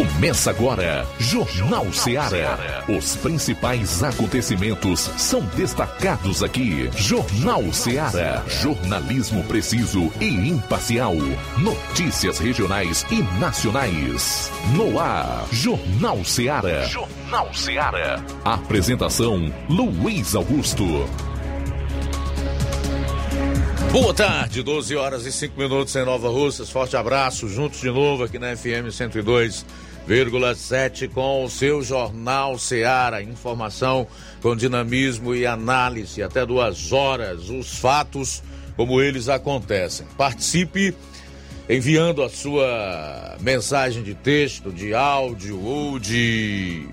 Começa agora, Jornal Ceará. Os principais acontecimentos são destacados aqui. Jornal Ceará. Jornalismo preciso e imparcial. Notícias regionais e nacionais. No ar, Jornal Ceará. Jornal Ceará. Apresentação: Luiz Augusto. Boa tarde, 12 horas e 5 minutos em Nova Russas. Forte abraço, juntos de novo aqui na FM 102,7 com o seu Jornal Seara. Informação com dinamismo e análise até duas horas. Os fatos como eles acontecem. Participe enviando a sua mensagem de texto, de áudio ou de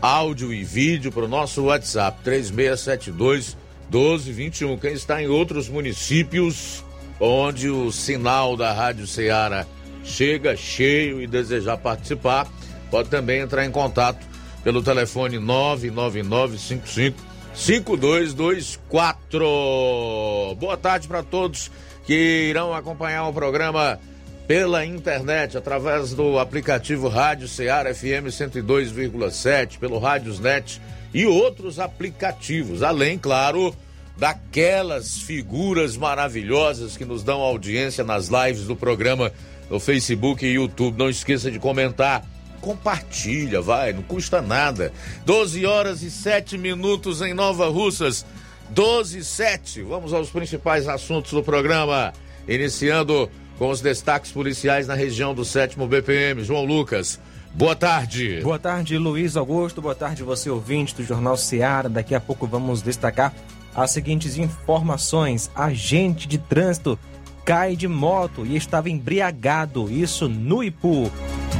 áudio e vídeo para o nosso WhatsApp 3672 1221. Quem está em outros municípios onde o sinal da Rádio Ceará chega cheio e desejar participar, pode também entrar em contato pelo telefone 99955 5224. Boa tarde para todos que irão acompanhar o programa pela internet, através do aplicativo Rádio Ceará FM 102,7, pelo Rádiosnet e outros aplicativos, além, claro, daquelas figuras maravilhosas que nos dão audiência nas lives do programa no Facebook e YouTube. Não esqueça de comentar. Compartilha, vai, não custa nada. 12 horas e 7 minutos em Nova Russas. 12 e 7. Vamos aos principais assuntos do programa. Iniciando com os destaques policiais na região do 7 BPM. João Lucas. Boa tarde. Boa tarde, Luiz Augusto. Boa tarde, você ouvinte do Jornal Seara. Daqui a pouco vamos destacar as seguintes informações: agente de trânsito cai de moto e estava embriagado, isso no Ipu.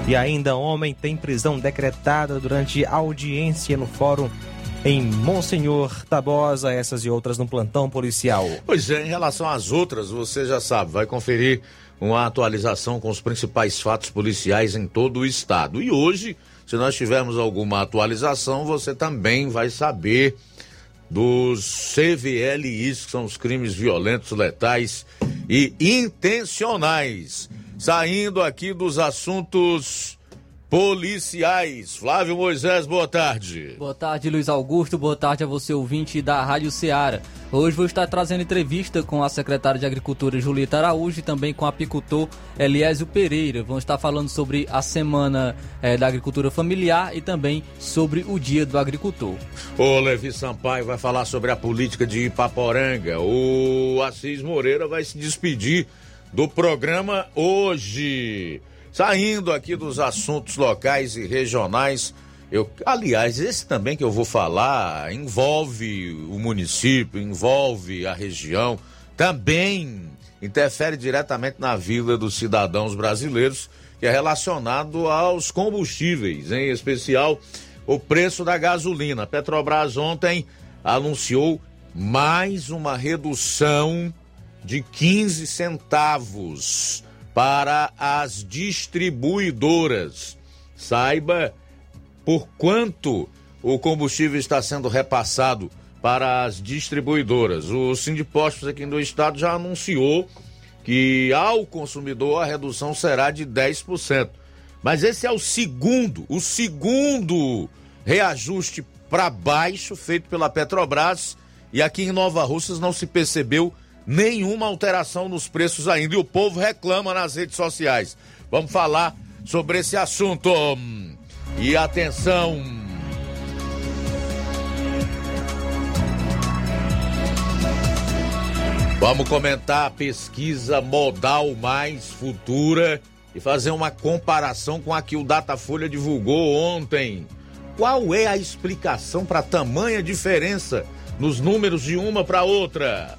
E ainda homem tem prisão decretada durante audiência no fórum em Monsenhor Tabosa, essas e outras no plantão policial. Pois é, em relação às outras, você já sabe, vai conferir uma atualização com os principais fatos policiais em todo o estado. E hoje, se nós tivermos alguma atualização, você também vai saber dos CVLIs, que são os crimes violentos, letais e intencionais. Saindo aqui dos assuntos policiais. Flávio Moisés, boa tarde. Boa tarde, Luiz Augusto. Boa tarde a você, ouvinte da Rádio Ceará. Hoje vou estar trazendo entrevista com a secretária de Agricultura Julieta Araújo e também com o apicultor Eliésio Pereira. Vamos estar falando sobre a Semana eh, da Agricultura Familiar e também sobre o Dia do Agricultor. O Levi Sampaio vai falar sobre a política de Ipaporanga. O Assis Moreira vai se despedir do programa hoje. Saindo aqui dos assuntos locais e regionais, eu, aliás, esse também que eu vou falar envolve o município, envolve a região, também interfere diretamente na vida dos cidadãos brasileiros, que é relacionado aos combustíveis, em especial o preço da gasolina. Petrobras ontem anunciou mais uma redução de 15 centavos para as distribuidoras. Saiba por quanto o combustível está sendo repassado para as distribuidoras. O Sindipostos aqui do estado já anunciou que ao consumidor a redução será de 10%. Mas esse é o segundo, o segundo reajuste para baixo feito pela Petrobras e aqui em Nova Russas não se percebeu nenhuma alteração nos preços ainda. E o povo reclama nas redes sociais. Vamos falar sobre esse assunto. E atenção. Vamos comentar a pesquisa modal mais futura e fazer uma comparação com a que o Datafolha divulgou ontem. Qual é a explicação para tamanha diferença nos números de uma para outra?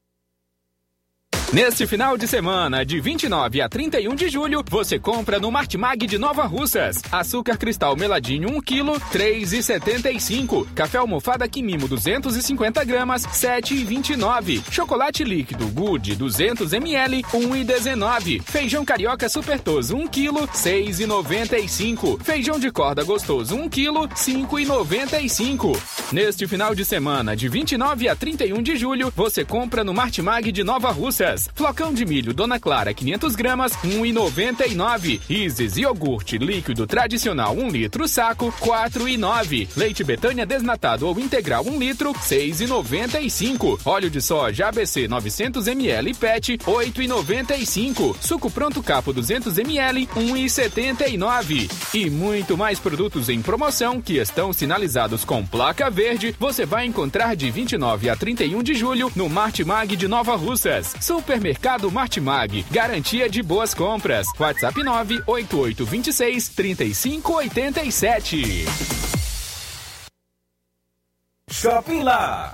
Neste final de semana, de 29 a 31 de julho, você compra no Martimag de Nova Russas. Açúcar cristal meladinho 1 kg, 3,75. Café almofada Quimimo 250 gramas, 7,29. Chocolate líquido Good 200 ml, 1,19. Feijão carioca supertoso 1 kg, 6,95. Feijão de corda gostoso 1 kg, 5,95. Neste final de semana, de 29 a 31 de julho, você compra no Martimag de Nova Russas. Flocão de milho Dona Clara 500 gramas, 1,99. Isis iogurte líquido tradicional 1 litro saco, 4,9. Leite Betânia desnatado ou integral 1 litro, 6,95. Óleo de soja ABC 900 ml PET, 8,95. Suco pronto capo 200 ml, 1,79. E muito mais produtos em promoção que estão sinalizados com placa verde, você vai encontrar de 29 a 31 de julho no Martimag de Nova Russas. Supermercado Martimag, garantia de boas compras. WhatsApp 98826 3587. Shopping Lá.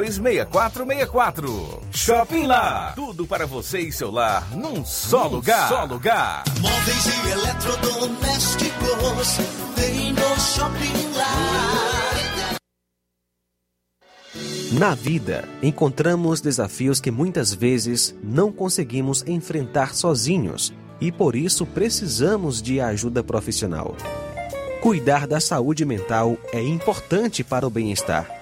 6464. Shopping Lá. Tudo para você e seu lar num só num lugar. Só lugar. Móveis e eletrodomésticos tem no Shopping Lá. Na vida, encontramos desafios que muitas vezes não conseguimos enfrentar sozinhos e por isso precisamos de ajuda profissional. Cuidar da saúde mental é importante para o bem-estar.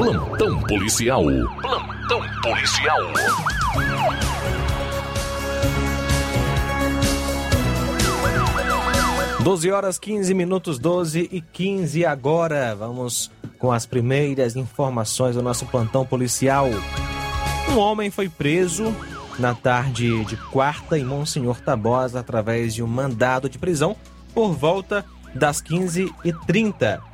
Plantão policial. Plantão policial. Doze horas 15 minutos, 12 e 15 agora. Vamos com as primeiras informações do nosso plantão policial. Um homem foi preso na tarde de quarta em Monsenhor Tabosa através de um mandado de prisão por volta das 15h30.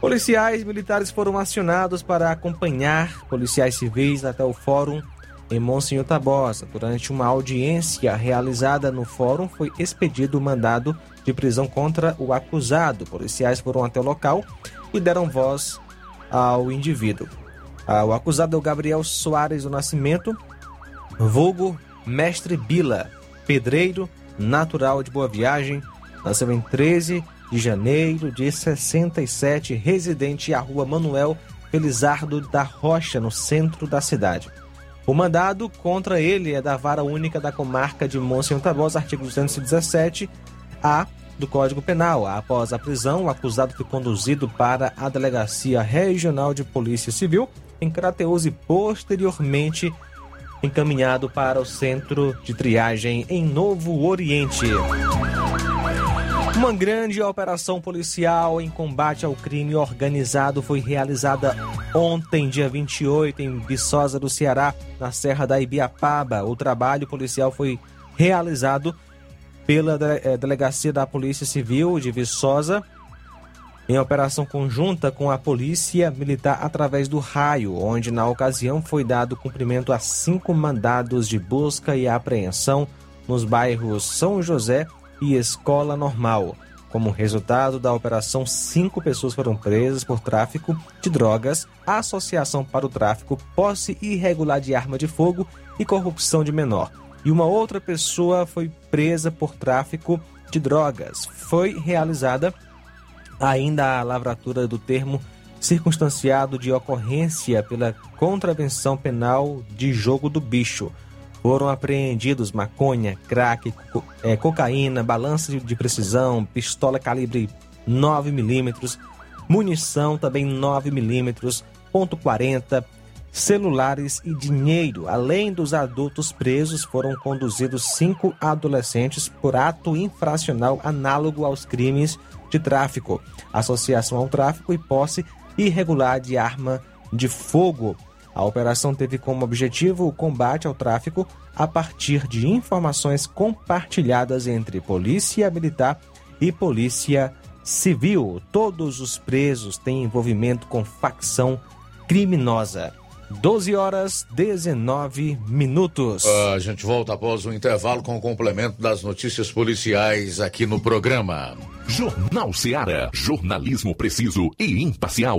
Policiais militares foram acionados para acompanhar policiais civis até o fórum em Monsenhor Tabosa. Durante uma audiência realizada no fórum, foi expedido o mandado de prisão contra o acusado. Policiais foram até o local e deram voz ao indivíduo. Ah, o acusado é o Gabriel Soares do Nascimento, vulgo Mestre Bila, pedreiro, natural de Boa Viagem, nasceu em 13 de janeiro de 67, residente à rua Manuel Felizardo da Rocha, no centro da cidade. O mandado contra ele é da Vara Única da Comarca de Monsenhor Tabosa, artigo 217-A do Código Penal. Após a prisão, o acusado foi conduzido para a Delegacia Regional de Polícia Civil em Crateus e posteriormente encaminhado para o Centro de Triagem em Novo Oriente. Uma grande operação policial em combate ao crime organizado foi realizada ontem, dia 28, em Viçosa do Ceará, na Serra da Ibiapaba. O trabalho policial foi realizado pela eh, Delegacia da Polícia Civil de Viçosa, em operação conjunta com a Polícia Militar através do raio, onde na ocasião foi dado cumprimento a cinco mandados de busca e apreensão nos bairros São José e Escola Normal. Como resultado da operação, cinco pessoas foram presas por tráfico de drogas, associação para o tráfico, posse irregular de arma de fogo e corrupção de menor. E uma outra pessoa foi presa por tráfico de drogas. Foi realizada ainda a lavratura do termo circunstanciado de ocorrência pela contravenção penal de jogo do bicho foram apreendidos maconha, crack, co é, cocaína, balança de precisão, pistola calibre 9mm, munição também 9mm, ponto .40, celulares e dinheiro. Além dos adultos presos, foram conduzidos cinco adolescentes por ato infracional análogo aos crimes de tráfico, associação ao tráfico e posse irregular de arma de fogo. A operação teve como objetivo o combate ao tráfico a partir de informações compartilhadas entre Polícia Militar e Polícia Civil. Todos os presos têm envolvimento com facção criminosa. 12 horas 19 minutos. A gente volta após o intervalo com o complemento das notícias policiais aqui no programa. Jornal Seara. Jornalismo preciso e imparcial.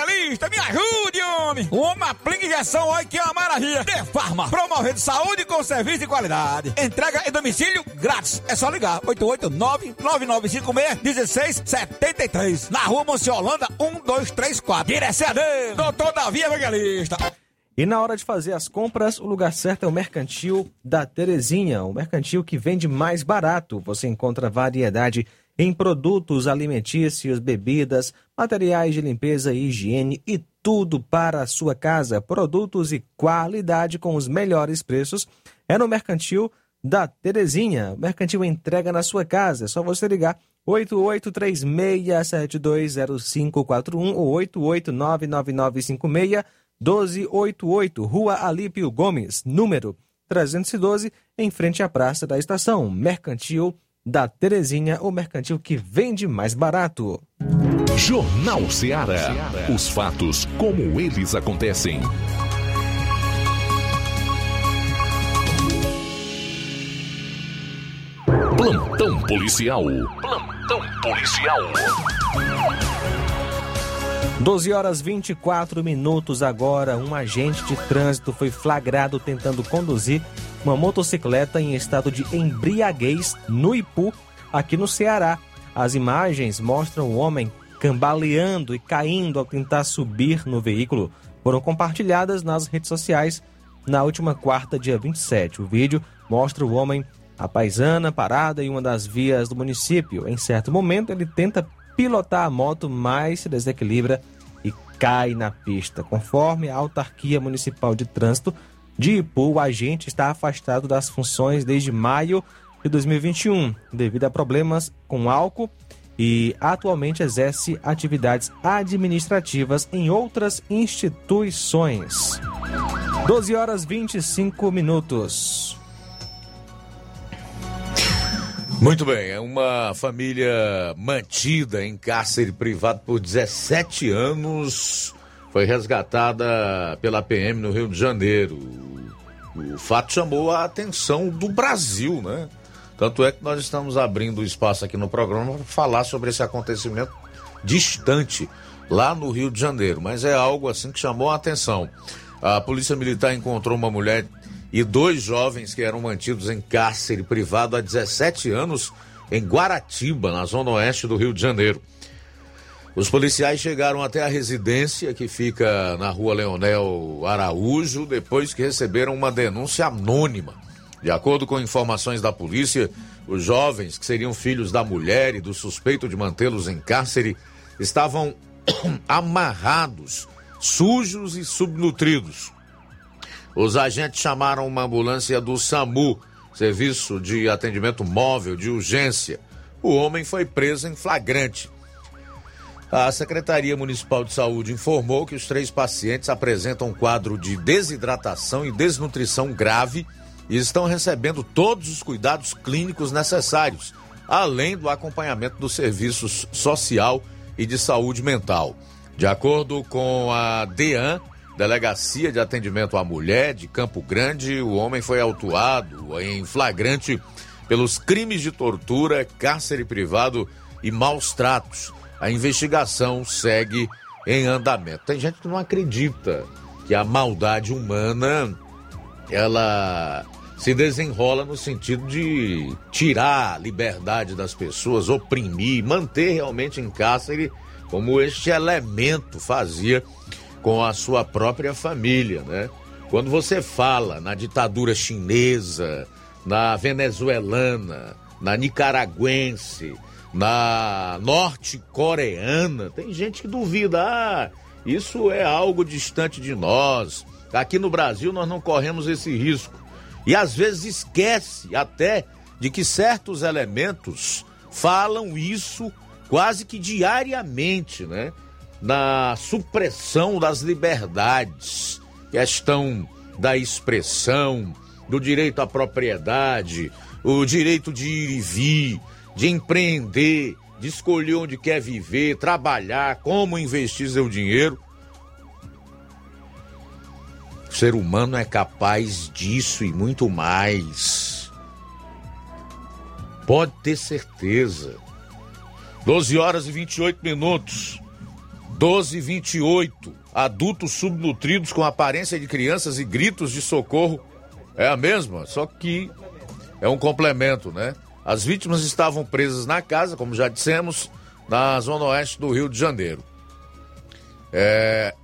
me ajude, homem. Uma aplica injeção, olha que é uma maravilha. De Farma, promovendo saúde com serviço de qualidade. Entrega em domicílio grátis. É só ligar, 889-9956-1673. Na rua Monsiolanda, 1234. Direção a Deus, doutor Davi Evangelista. E na hora de fazer as compras, o lugar certo é o Mercantil da Terezinha, o mercantil que vende mais barato. Você encontra variedade em produtos alimentícios, bebidas, materiais de limpeza e higiene e tudo para a sua casa. Produtos e qualidade com os melhores preços é no Mercantil da Terezinha. Mercantil entrega na sua casa. É só você ligar 8836720541 ou 8899956 1288, Rua Alípio Gomes, número 312, em frente à Praça da Estação. Mercantil da Terezinha, o mercantil que vende mais barato. Jornal Ceará. Os fatos como eles acontecem. Plantão policial. Plantão policial. 12 horas 24 minutos agora. Um agente de trânsito foi flagrado tentando conduzir uma motocicleta em estado de embriaguez no Ipu, aqui no Ceará. As imagens mostram o homem cambaleando e caindo ao tentar subir no veículo. Foram compartilhadas nas redes sociais na última quarta, dia 27. O vídeo mostra o homem a paisana parada em uma das vias do município. Em certo momento, ele tenta pilotar a moto, mas se desequilibra e cai na pista. Conforme a autarquia municipal de trânsito de Ipu, o agente está afastado das funções desde maio de 2021, devido a problemas com álcool e atualmente exerce atividades administrativas em outras instituições. 12 horas 25 minutos. Muito bem, é uma família mantida em cárcere privado por 17 anos foi resgatada pela PM no Rio de Janeiro. O fato chamou a atenção do Brasil, né? Tanto é que nós estamos abrindo espaço aqui no programa para falar sobre esse acontecimento distante lá no Rio de Janeiro, mas é algo assim que chamou a atenção. A Polícia Militar encontrou uma mulher e dois jovens que eram mantidos em cárcere privado há 17 anos em Guaratiba, na zona oeste do Rio de Janeiro. Os policiais chegaram até a residência que fica na rua Leonel Araújo depois que receberam uma denúncia anônima. De acordo com informações da polícia, os jovens, que seriam filhos da mulher e do suspeito de mantê-los em cárcere, estavam amarrados, sujos e subnutridos. Os agentes chamaram uma ambulância do SAMU, Serviço de Atendimento Móvel de Urgência. O homem foi preso em flagrante. A Secretaria Municipal de Saúde informou que os três pacientes apresentam um quadro de desidratação e desnutrição grave e estão recebendo todos os cuidados clínicos necessários, além do acompanhamento dos serviços social e de saúde mental. De acordo com a DEAN, Delegacia de Atendimento à Mulher de Campo Grande, o homem foi autuado em flagrante pelos crimes de tortura, cárcere privado e maus tratos. A investigação segue em andamento. Tem gente que não acredita que a maldade humana ela se desenrola no sentido de tirar a liberdade das pessoas, oprimir, manter realmente em cárcere, como este elemento fazia com a sua própria família, né? Quando você fala na ditadura chinesa, na venezuelana, na nicaragüense, na norte-coreana, tem gente que duvida, ah, isso é algo distante de nós. Aqui no Brasil nós não corremos esse risco. E às vezes esquece até de que certos elementos falam isso quase que diariamente, né? na supressão das liberdades, questão da expressão, do direito à propriedade, o direito de ir e vir, de empreender, de escolher onde quer viver, trabalhar, como investir seu dinheiro. O ser humano é capaz disso e muito mais. Pode ter certeza. 12 horas e 28 minutos. 1228. Adultos subnutridos com aparência de crianças e gritos de socorro. É a mesma, só que é um complemento, né? As vítimas estavam presas na casa, como já dissemos, na zona oeste do Rio de Janeiro. É...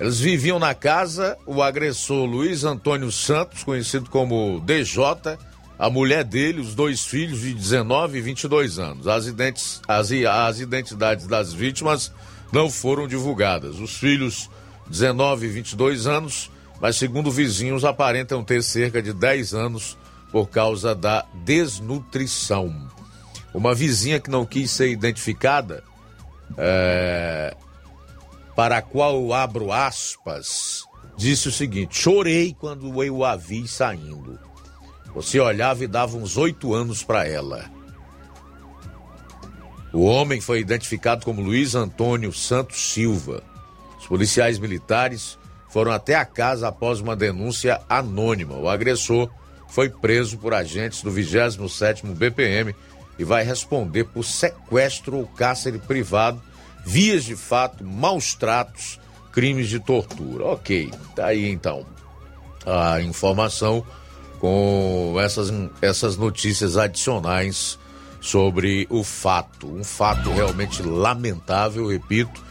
Eles viviam na casa, o agressor Luiz Antônio Santos, conhecido como DJ, a mulher dele, os dois filhos de 19 e 22 anos. As, identes, as, as identidades das vítimas não foram divulgadas. Os filhos, 19 e 22 anos, mas segundo vizinhos, aparentam ter cerca de 10 anos por causa da desnutrição. Uma vizinha que não quis ser identificada, é, para a qual abro aspas, disse o seguinte: chorei quando eu a vi saindo. Você olhava e dava uns oito anos para ela. O homem foi identificado como Luiz Antônio Santos Silva. Os policiais militares foram até a casa após uma denúncia anônima. O agressor foi preso por agentes do 27º BPM e vai responder por sequestro ou cárcere privado, vias de fato, maus tratos, crimes de tortura. Ok, tá aí então a informação com essas, essas notícias adicionais sobre o fato. Um fato realmente lamentável, repito,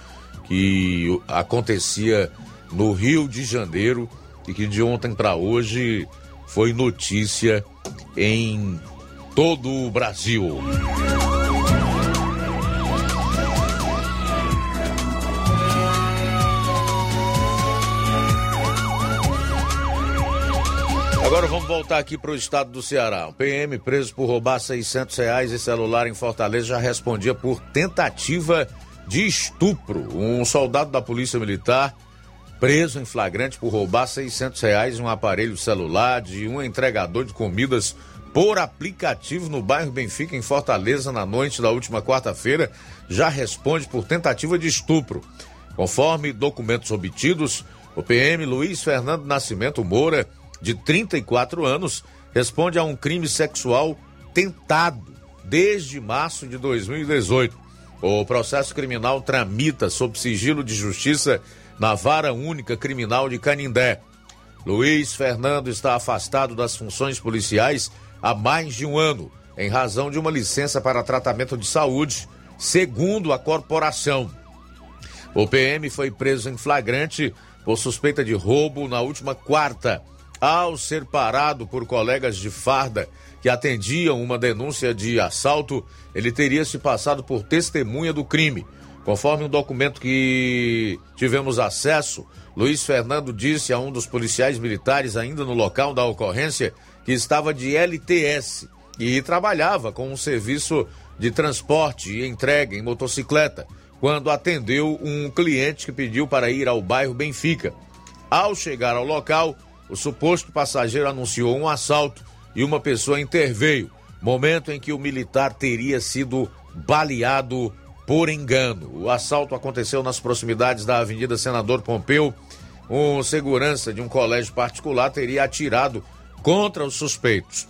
que acontecia no Rio de Janeiro e que de ontem para hoje foi notícia em todo o Brasil. Agora vamos voltar aqui para o estado do Ceará. O PM preso por roubar 600 reais e celular em Fortaleza já respondia por tentativa de estupro. Um soldado da Polícia Militar preso em flagrante por roubar 600 reais um aparelho celular de um entregador de comidas por aplicativo no bairro Benfica, em Fortaleza, na noite da última quarta-feira, já responde por tentativa de estupro. Conforme documentos obtidos, o PM Luiz Fernando Nascimento Moura, de 34 anos, responde a um crime sexual tentado desde março de 2018. O processo criminal tramita sob sigilo de justiça na Vara Única Criminal de Canindé. Luiz Fernando está afastado das funções policiais há mais de um ano, em razão de uma licença para tratamento de saúde, segundo a corporação. O PM foi preso em flagrante por suspeita de roubo na última quarta, ao ser parado por colegas de farda que atendiam uma denúncia de assalto, ele teria se passado por testemunha do crime. Conforme um documento que tivemos acesso, Luiz Fernando disse a um dos policiais militares, ainda no local da ocorrência, que estava de LTS e trabalhava com um serviço de transporte e entrega em motocicleta, quando atendeu um cliente que pediu para ir ao bairro Benfica. Ao chegar ao local, o suposto passageiro anunciou um assalto e uma pessoa interveio, momento em que o militar teria sido baleado por engano. O assalto aconteceu nas proximidades da Avenida Senador Pompeu. Um segurança de um colégio particular teria atirado contra os suspeitos.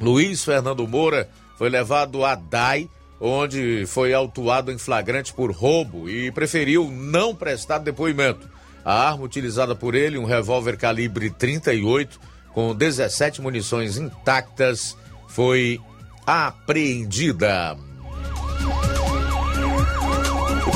Luiz Fernando Moura foi levado a DAI, onde foi autuado em flagrante por roubo e preferiu não prestar depoimento. A arma utilizada por ele, um revólver calibre 38, com 17 munições intactas, foi apreendida.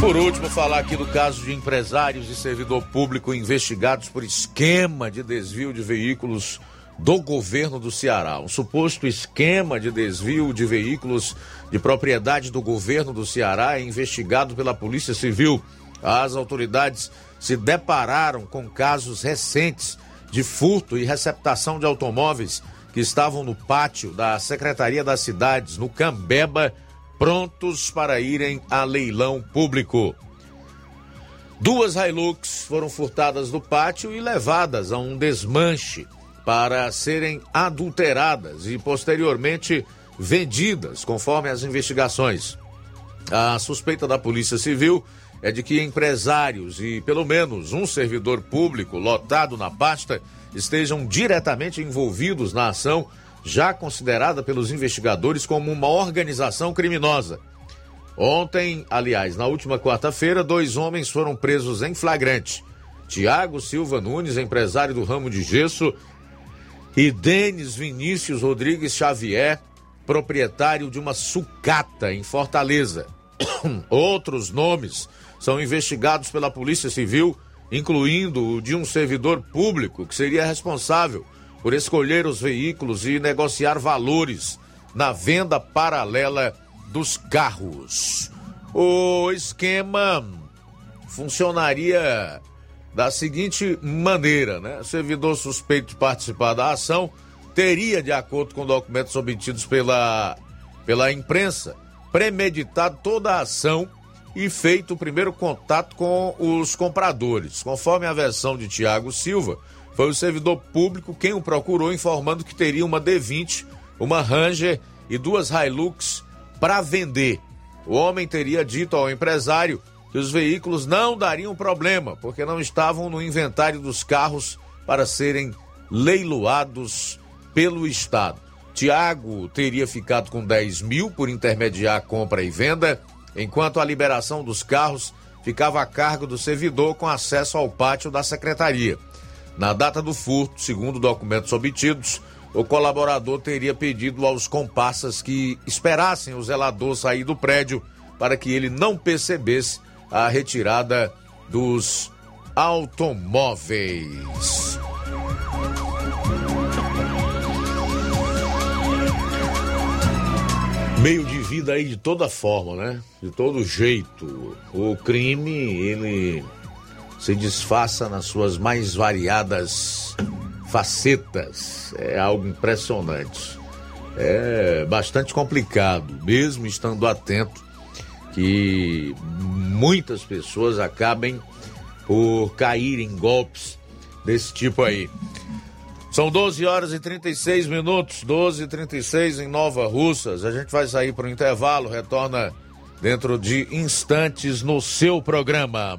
Por último, falar aqui do caso de empresários e servidor público investigados por esquema de desvio de veículos do governo do Ceará. Um suposto esquema de desvio de veículos de propriedade do governo do Ceará é investigado pela Polícia Civil. As autoridades se depararam com casos recentes de furto e receptação de automóveis que estavam no pátio da Secretaria das Cidades, no Cambeba, prontos para irem a leilão público. Duas Hilux foram furtadas do pátio e levadas a um desmanche para serem adulteradas e posteriormente vendidas, conforme as investigações. A suspeita da Polícia Civil é de que empresários e pelo menos um servidor público lotado na pasta estejam diretamente envolvidos na ação já considerada pelos investigadores como uma organização criminosa. Ontem, aliás, na última quarta-feira, dois homens foram presos em flagrante. Tiago Silva Nunes, empresário do ramo de gesso, e Denis Vinícius Rodrigues Xavier, proprietário de uma sucata em Fortaleza. Outros nomes são investigados pela Polícia Civil, incluindo o de um servidor público que seria responsável por escolher os veículos e negociar valores na venda paralela dos carros. O esquema funcionaria da seguinte maneira, né? O servidor suspeito de participar da ação teria, de acordo com documentos obtidos pela, pela imprensa, premeditado toda a ação e feito o primeiro contato com os compradores. Conforme a versão de Tiago Silva, foi o servidor público quem o procurou informando que teria uma D20, uma Ranger e duas Hilux para vender. O homem teria dito ao empresário que os veículos não dariam problema, porque não estavam no inventário dos carros para serem leiloados pelo Estado. Tiago teria ficado com 10 mil por intermediar compra e venda, enquanto a liberação dos carros ficava a cargo do servidor com acesso ao pátio da secretaria. Na data do furto, segundo documentos obtidos, o colaborador teria pedido aos comparsas que esperassem o zelador sair do prédio para que ele não percebesse a retirada dos automóveis. Meio de vida aí de toda forma, né? De todo jeito. O crime, ele se disfarça nas suas mais variadas facetas. É algo impressionante. É bastante complicado, mesmo estando atento, que muitas pessoas acabem por cair em golpes desse tipo aí. São 12 horas e 36 minutos, 12 e 36 em Nova Russas. A gente vai sair para o intervalo, retorna dentro de instantes no seu programa.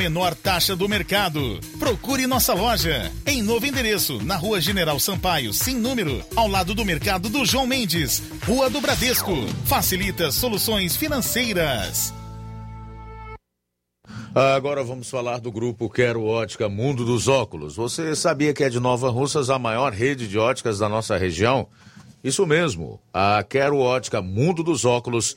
menor taxa do mercado. Procure nossa loja em novo endereço, na Rua General Sampaio, sem número, ao lado do mercado do João Mendes, Rua do Bradesco. Facilita soluções financeiras. Agora vamos falar do grupo Quero Ótica Mundo dos Óculos. Você sabia que é de Nova Russas a maior rede de óticas da nossa região? Isso mesmo, a Quero Ótica Mundo dos Óculos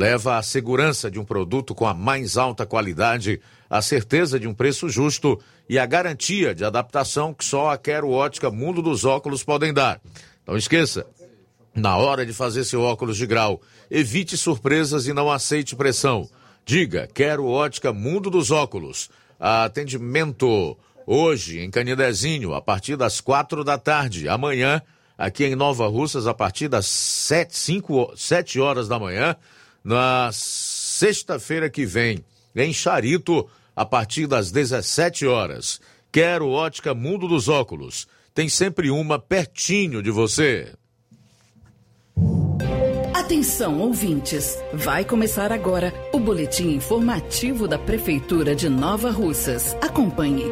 Leva a segurança de um produto com a mais alta qualidade, a certeza de um preço justo e a garantia de adaptação que só a Quero Ótica Mundo dos Óculos podem dar. Não esqueça, na hora de fazer seu óculos de grau, evite surpresas e não aceite pressão. Diga, quero ótica Mundo dos Óculos. Atendimento hoje em Canidezinho, a partir das quatro da tarde. Amanhã, aqui em Nova Russas, a partir das sete, cinco, sete horas da manhã. Na sexta-feira que vem, em Charito, a partir das 17 horas. Quero ótica Mundo dos Óculos. Tem sempre uma pertinho de você. Atenção, ouvintes! Vai começar agora o boletim informativo da Prefeitura de Nova Russas. Acompanhe.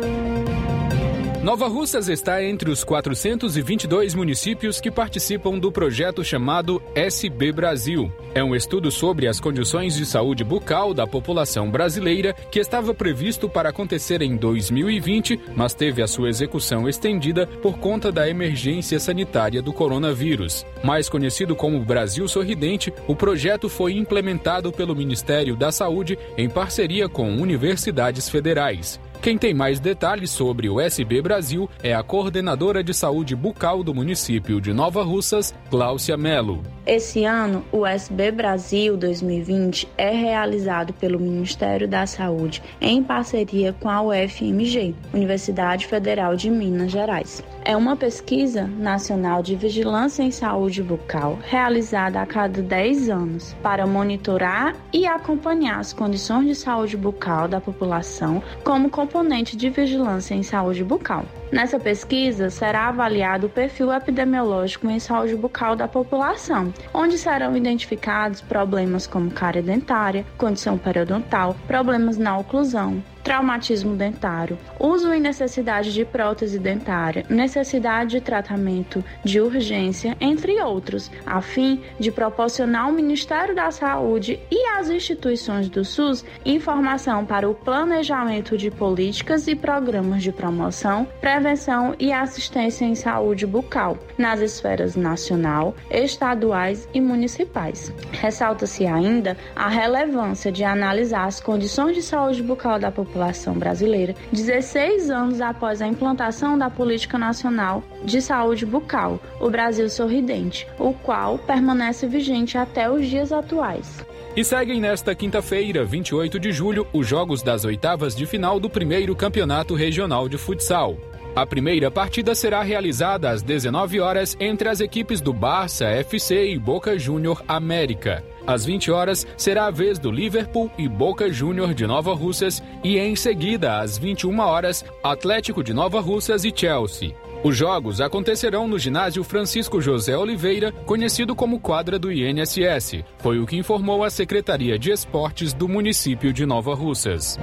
Nova Russas está entre os 422 municípios que participam do projeto chamado SB Brasil. É um estudo sobre as condições de saúde bucal da população brasileira que estava previsto para acontecer em 2020, mas teve a sua execução estendida por conta da emergência sanitária do coronavírus. Mais conhecido como Brasil Sorridente, o projeto foi implementado pelo Ministério da Saúde em parceria com universidades federais. Quem tem mais detalhes sobre o SB Brasil é a coordenadora de saúde bucal do município de Nova Russas, Gláucia Melo. Esse ano, o SB Brasil 2020 é realizado pelo Ministério da Saúde em parceria com a UFMG, Universidade Federal de Minas Gerais. É uma pesquisa nacional de vigilância em saúde bucal realizada a cada 10 anos para monitorar e acompanhar as condições de saúde bucal da população como componente de vigilância em saúde bucal. Nessa pesquisa, será avaliado o perfil epidemiológico em saúde bucal da população, onde serão identificados problemas como cárie dentária, condição periodontal, problemas na oclusão, traumatismo dentário, uso e necessidade de prótese dentária, necessidade de tratamento de urgência, entre outros, a fim de proporcionar ao Ministério da Saúde e às instituições do SUS informação para o planejamento de políticas e programas de promoção, prevenção e assistência em saúde bucal nas esferas nacional, estaduais e municipais. Ressalta-se ainda a relevância de analisar as condições de saúde bucal da população população brasileira 16 anos após a implantação da Política Nacional de Saúde Bucal, o Brasil Sorridente, o qual permanece vigente até os dias atuais. E seguem nesta quinta-feira, 28 de julho, os jogos das oitavas de final do primeiro Campeonato Regional de Futsal. A primeira partida será realizada às 19 horas entre as equipes do Barça FC e Boca Júnior América. Às 20 horas será a vez do Liverpool e Boca Júnior de Nova Russas e em seguida às 21 horas Atlético de Nova Russas e Chelsea. Os jogos acontecerão no ginásio Francisco José Oliveira, conhecido como quadra do INSS. Foi o que informou a Secretaria de Esportes do município de Nova Russas.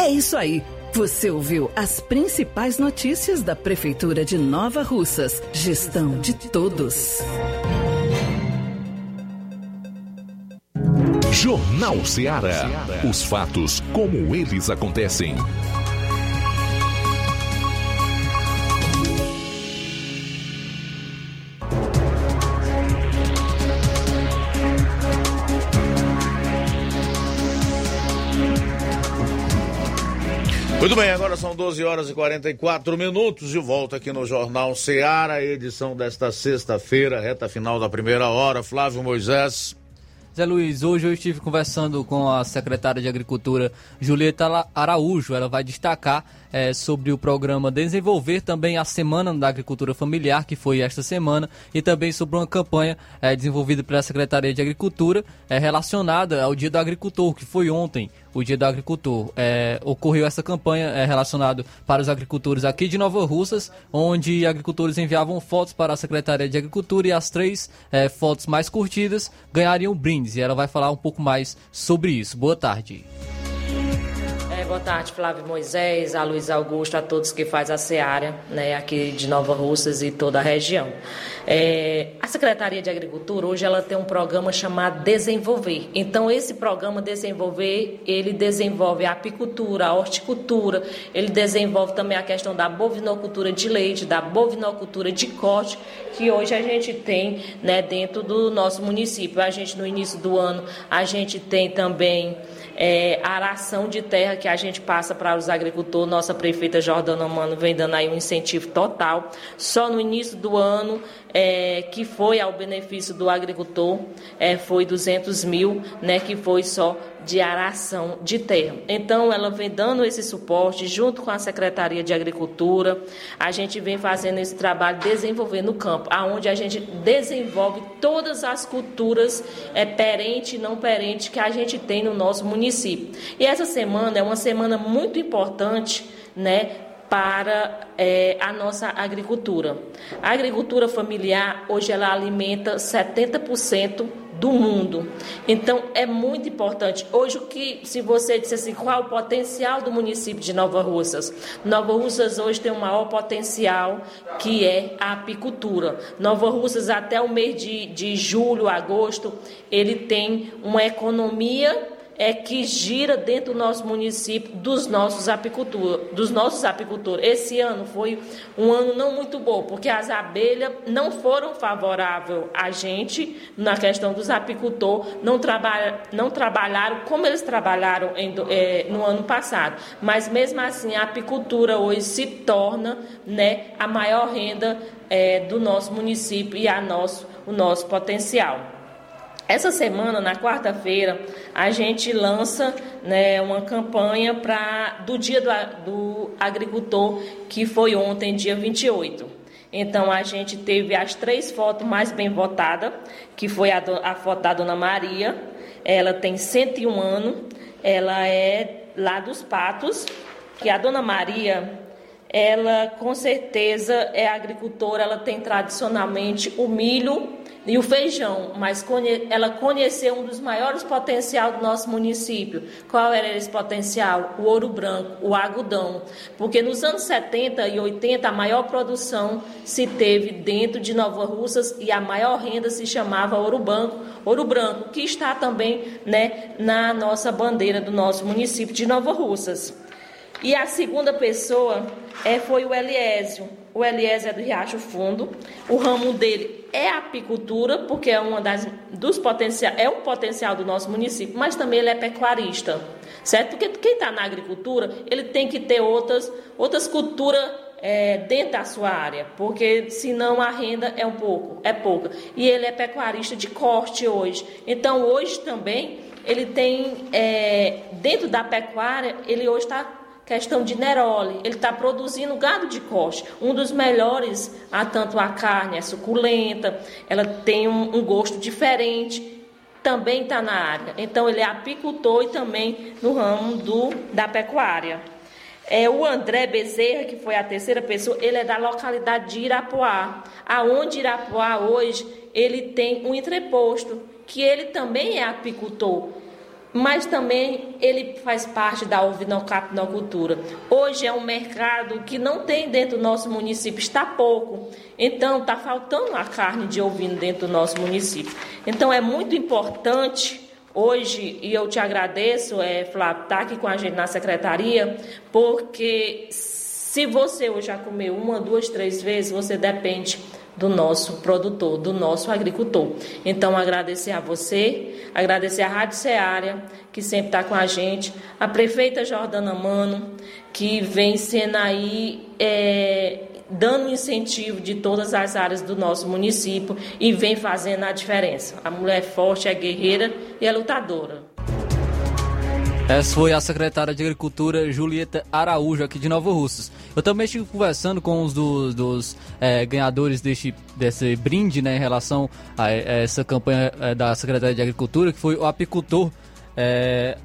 É isso aí. Você ouviu as principais notícias da Prefeitura de Nova Russas. Gestão de todos. Jornal Ceará. Os fatos como eles acontecem. Muito bem, agora são 12 horas e 44 minutos de volta aqui no Jornal Ceará, edição desta sexta-feira, reta final da primeira hora. Flávio Moisés. Zé Luiz, hoje eu estive conversando com a secretária de Agricultura, Julieta Araújo. Ela vai destacar é, sobre o programa Desenvolver também a Semana da Agricultura Familiar, que foi esta semana, e também sobre uma campanha é, desenvolvida pela Secretaria de Agricultura é, relacionada ao Dia do Agricultor, que foi ontem, o Dia do Agricultor. É, ocorreu essa campanha é, relacionada para os agricultores aqui de Nova Russas, onde agricultores enviavam fotos para a Secretaria de Agricultura e as três é, fotos mais curtidas ganhariam brindes. E ela vai falar um pouco mais sobre isso. Boa tarde. Boa tarde, Flávio Moisés, a Luiz Augusto, a todos que faz a SEARA, né, aqui de Nova Russas e toda a região. É, a Secretaria de Agricultura, hoje, ela tem um programa chamado Desenvolver. Então, esse programa Desenvolver, ele desenvolve a apicultura, a horticultura, ele desenvolve também a questão da bovinocultura de leite, da bovinocultura de corte, que hoje a gente tem né, dentro do nosso município. A gente, no início do ano, a gente tem também é, a aração de terra que a gente passa para os agricultores. Nossa prefeita Jordana Mano vem dando aí um incentivo total. Só no início do ano, é, que foi ao benefício do agricultor, é, foi 200 mil, né, que foi só de aração de terra. Então, ela vem dando esse suporte junto com a Secretaria de Agricultura. A gente vem fazendo esse trabalho, desenvolvendo o campo, aonde a gente desenvolve todas as culturas é, perente e não perente que a gente tem no nosso município. E essa semana é uma semana muito importante, né, para é, a nossa agricultura. A agricultura familiar hoje ela alimenta 70% do mundo. Então é muito importante. Hoje o que se você disser assim, qual o potencial do município de Nova Russas? Nova Russas hoje tem o maior potencial que é a apicultura. Nova Russas até o mês de, de julho, agosto, ele tem uma economia é que gira dentro do nosso município dos nossos apicultores, dos nossos apicultores. Esse ano foi um ano não muito bom, porque as abelhas não foram favoráveis a gente na questão dos apicultores, não, trabalha, não trabalharam como eles trabalharam em, é, no ano passado. Mas mesmo assim, a apicultura hoje se torna né, a maior renda é, do nosso município e a nosso, o nosso potencial. Essa semana, na quarta-feira, a gente lança né, uma campanha pra, do Dia do, do Agricultor, que foi ontem, dia 28. Então, a gente teve as três fotos mais bem votadas, que foi a, a foto da Dona Maria, ela tem 101 anos, ela é lá dos Patos, que a Dona Maria, ela com certeza é agricultora, ela tem tradicionalmente o milho e o feijão, mas conhe ela conheceu um dos maiores potenciais do nosso município. Qual era esse potencial? O ouro branco, o algodão. Porque nos anos 70 e 80 a maior produção se teve dentro de Nova Russas e a maior renda se chamava ouro branco, ouro branco, que está também, né, na nossa bandeira do nosso município de Nova Russas. E a segunda pessoa é, foi o Eliésio. O Eliésio é do Riacho Fundo. O ramo dele é a apicultura, porque é uma das dos potencial, é um potencial do nosso município, mas também ele é pecuarista, certo? Porque quem está na agricultura, ele tem que ter outras, outras culturas é, dentro da sua área, porque senão a renda é um pouco, é pouca. E ele é pecuarista de corte hoje. Então hoje também ele tem é, dentro da pecuária, ele hoje está questão de Neroli. Ele está produzindo gado de corte, um dos melhores, a tanto a carne é suculenta, ela tem um, um gosto diferente. Também está na área. Então ele é apicultor e também no ramo do, da pecuária. É o André Bezerra, que foi a terceira pessoa, ele é da localidade de Irapuá. Aonde Irapuá hoje ele tem um entreposto, que ele também é apicultor mas também ele faz parte da ovinocultura. Hoje é um mercado que não tem dentro do nosso município, está pouco. Então, está faltando a carne de ovino dentro do nosso município. Então, é muito importante hoje, e eu te agradeço, é, Flávio, estar tá aqui com a gente na secretaria, porque se você hoje já comeu uma, duas, três vezes, você depende do nosso produtor, do nosso agricultor. Então, agradecer a você, agradecer a Rádio Ceará, que sempre está com a gente, a prefeita Jordana Mano, que vem sendo aí é, dando incentivo de todas as áreas do nosso município e vem fazendo a diferença. A mulher é forte, é guerreira e é lutadora. Essa foi a secretária de Agricultura Julieta Araújo, aqui de Nova Russas. Eu também estive conversando com os dos, dos é, ganhadores deste, desse brinde né, em relação a, a essa campanha é, da Secretaria de Agricultura, que foi o apicultor. É,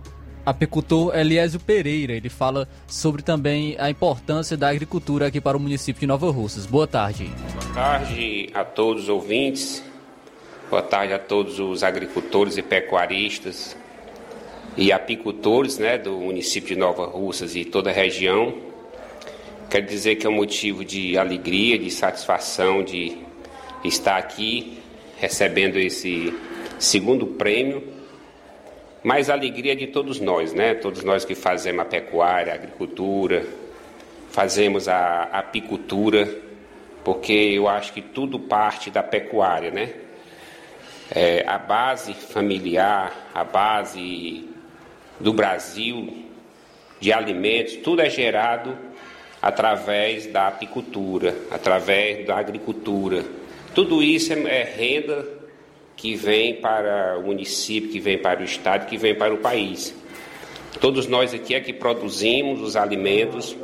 apicultor Eliésio Pereira. Ele fala sobre também a importância da agricultura aqui para o município de Nova Russas. Boa tarde. Boa tarde a todos os ouvintes. Boa tarde a todos os agricultores e pecuaristas e apicultores né, do município de Nova Russas e toda a região. Quero dizer que é um motivo de alegria, de satisfação de estar aqui recebendo esse segundo prêmio, mas a alegria de todos nós, né? Todos nós que fazemos a pecuária, a agricultura, fazemos a apicultura, porque eu acho que tudo parte da pecuária, né? É, a base familiar, a base do Brasil de alimentos, tudo é gerado através da apicultura, através da agricultura. Tudo isso é, é renda que vem para o município, que vem para o estado, que vem para o país. Todos nós aqui é que produzimos os alimentos,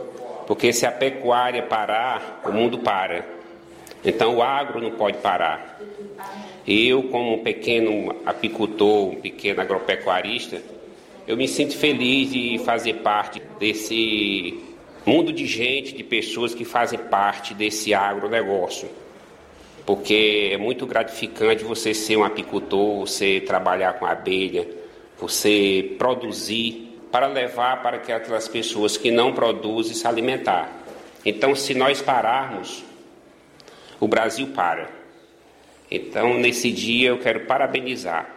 porque se a pecuária parar, o mundo para. Então o agro não pode parar. Eu, como um pequeno apicultor, um pequeno agropecuarista, eu me sinto feliz de fazer parte desse mundo de gente, de pessoas que fazem parte desse agronegócio. Porque é muito gratificante você ser um apicultor, você trabalhar com abelha, você produzir para levar para que aquelas pessoas que não produzem se alimentar. Então, se nós pararmos, o Brasil para. Então, nesse dia, eu quero parabenizar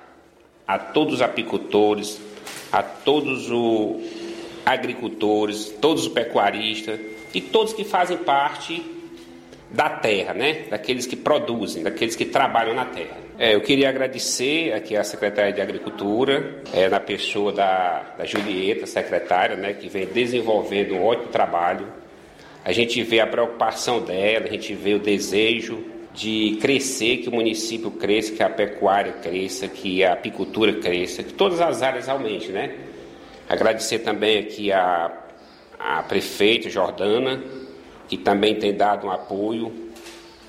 a todos os apicultores, a todos os agricultores, todos os pecuaristas e todos que fazem parte da terra, né? Daqueles que produzem, daqueles que trabalham na terra. É, eu queria agradecer aqui à secretária de Agricultura, é, na pessoa da, da Julieta, secretária, né? Que vem desenvolvendo um ótimo trabalho. A gente vê a preocupação dela, a gente vê o desejo de crescer, que o município cresça, que a pecuária cresça, que a apicultura cresça, que todas as áreas aumentem, né? Agradecer também aqui a, a prefeita Jordana, que também tem dado um apoio,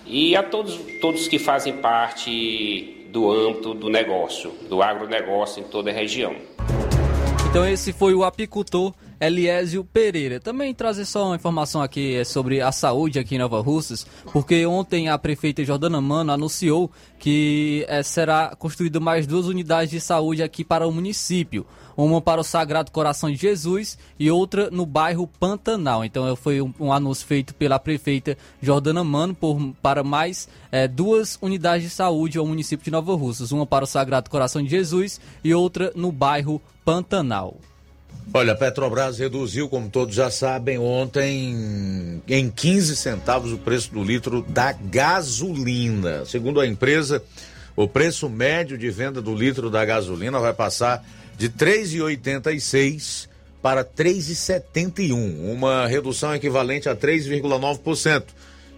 e a todos, todos que fazem parte do âmbito do negócio, do agronegócio em toda a região. Então esse foi o apicultor Eliésio Pereira. Também trazer só uma informação aqui é sobre a saúde aqui em Nova Russas, porque ontem a prefeita Jordana Mano anunciou que é, será construído mais duas unidades de saúde aqui para o município. Uma para o Sagrado Coração de Jesus e outra no bairro Pantanal. Então foi um, um anúncio feito pela prefeita Jordana Mano por, para mais é, duas unidades de saúde ao município de Nova Russas. Uma para o Sagrado Coração de Jesus e outra no bairro Pantanal. Olha, a Petrobras reduziu, como todos já sabem, ontem em 15 centavos o preço do litro da gasolina. Segundo a empresa, o preço médio de venda do litro da gasolina vai passar de 3,86 para 3,71, uma redução equivalente a 3,9%.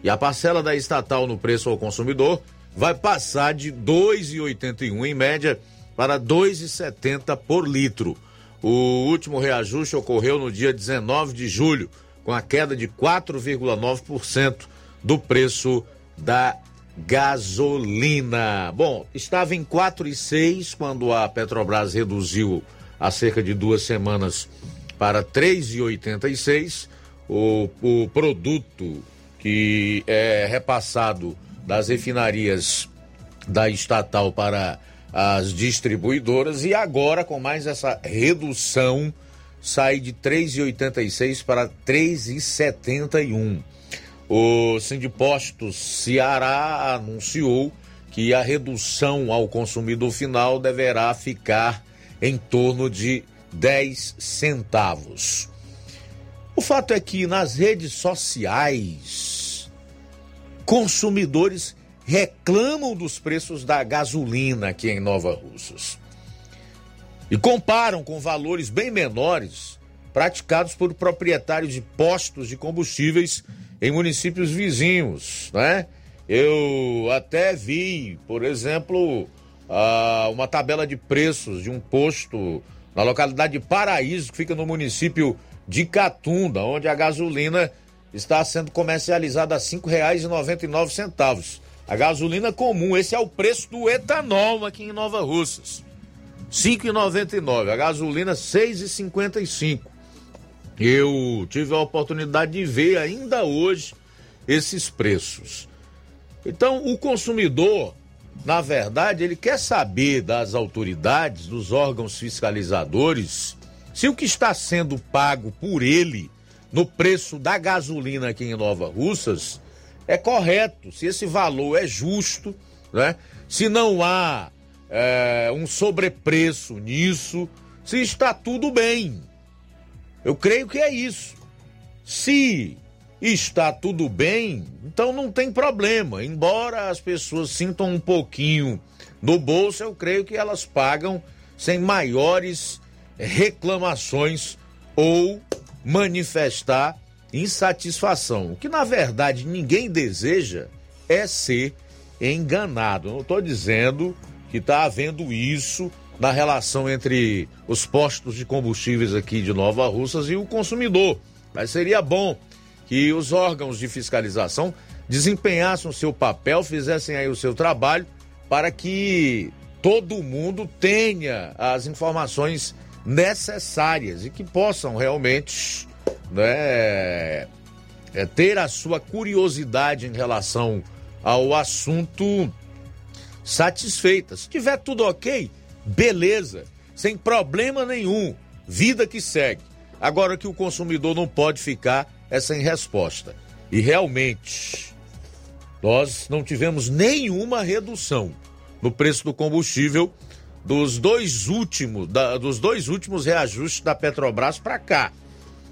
E a parcela da estatal no preço ao consumidor vai passar de 2,81 em média para 2,70 por litro. O último reajuste ocorreu no dia 19 de julho, com a queda de 4,9% do preço da gasolina. Bom, estava em 4,6 quando a Petrobras reduziu há cerca de duas semanas para 3,86. O, o produto que é repassado das refinarias da estatal para as distribuidoras e agora com mais essa redução sai de 3,86 para 3,71. O Sindipostos Ceará anunciou que a redução ao consumidor final deverá ficar em torno de 10 centavos. O fato é que nas redes sociais, consumidores reclamam dos preços da gasolina aqui em Nova Russas. E comparam com valores bem menores praticados por proprietários de postos de combustíveis em municípios vizinhos, né? Eu até vi, por exemplo, uma tabela de preços de um posto na localidade de Paraíso, que fica no município de Catunda, onde a gasolina está sendo comercializada a R$ 5,99. A gasolina comum, esse é o preço do etanol aqui em Nova Russas. R$ 5,99. A gasolina R$ 6,55. Eu tive a oportunidade de ver ainda hoje esses preços. Então, o consumidor na verdade, ele quer saber das autoridades, dos órgãos fiscalizadores, se o que está sendo pago por ele no preço da gasolina aqui em Nova Russas é correto, se esse valor é justo, né? se não há é, um sobrepreço nisso, se está tudo bem. Eu creio que é isso. Se está tudo bem, então não tem problema. Embora as pessoas sintam um pouquinho no bolso, eu creio que elas pagam sem maiores reclamações ou manifestar insatisfação. O que na verdade ninguém deseja é ser enganado. Não estou dizendo que está havendo isso na relação entre os postos de combustíveis aqui de Nova Russas e o consumidor. Mas seria bom que os órgãos de fiscalização desempenhassem o seu papel, fizessem aí o seu trabalho para que todo mundo tenha as informações necessárias e que possam realmente né, é, ter a sua curiosidade em relação ao assunto satisfeita. Se tiver tudo ok, beleza, sem problema nenhum, vida que segue. Agora que o consumidor não pode ficar é sem resposta. E realmente, nós não tivemos nenhuma redução no preço do combustível dos dois últimos, da, dos dois últimos reajustes da Petrobras para cá.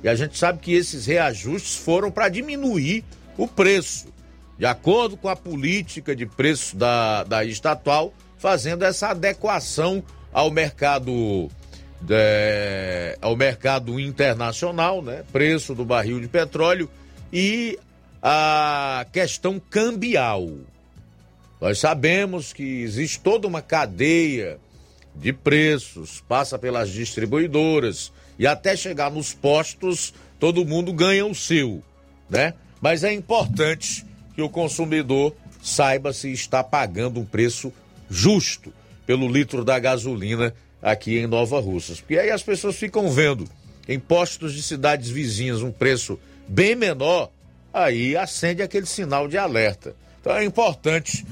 E a gente sabe que esses reajustes foram para diminuir o preço, de acordo com a política de preço da, da estatal, fazendo essa adequação ao mercado é, ao mercado internacional, né? Preço do barril de petróleo e a questão cambial. Nós sabemos que existe toda uma cadeia de preços, passa pelas distribuidoras e até chegar nos postos, todo mundo ganha o seu, né? Mas é importante que o consumidor saiba se está pagando um preço justo pelo litro da gasolina aqui em Nova Russas. Porque aí as pessoas ficam vendo em postos de cidades vizinhas um preço bem menor, aí acende aquele sinal de alerta. Então é importante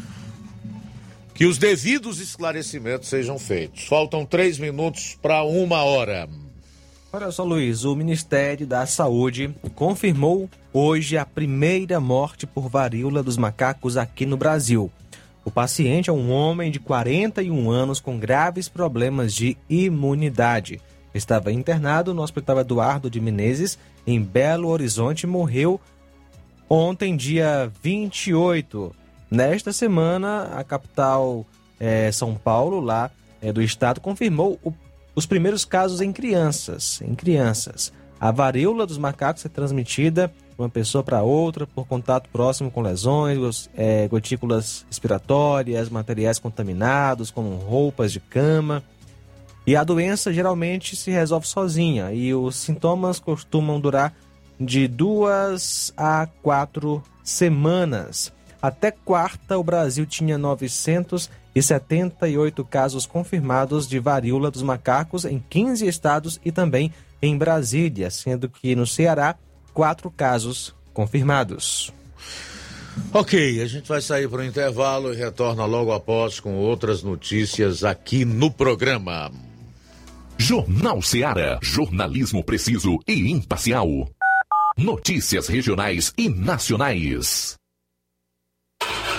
que os devidos esclarecimentos sejam feitos. Faltam três minutos para uma hora. Olha só, Luiz, o Ministério da Saúde confirmou hoje a primeira morte por varíola dos macacos aqui no Brasil. O paciente é um homem de 41 anos com graves problemas de imunidade. Estava internado no Hospital Eduardo de Menezes, em Belo Horizonte, e morreu ontem, dia 28. Nesta semana, a capital é, São Paulo, lá é, do estado, confirmou o, os primeiros casos em crianças. Em crianças. A varíola dos macacos é transmitida de uma pessoa para outra por contato próximo com lesões, é, gotículas respiratórias, materiais contaminados, como roupas de cama. E a doença geralmente se resolve sozinha e os sintomas costumam durar de duas a quatro semanas. Até quarta, o Brasil tinha 978 casos confirmados de varíola dos macacos em 15 estados e também em Brasília, sendo que no Ceará, quatro casos confirmados. Ok, a gente vai sair para o intervalo e retorna logo após com outras notícias aqui no programa. Jornal Ceará, jornalismo preciso e imparcial. Notícias regionais e nacionais.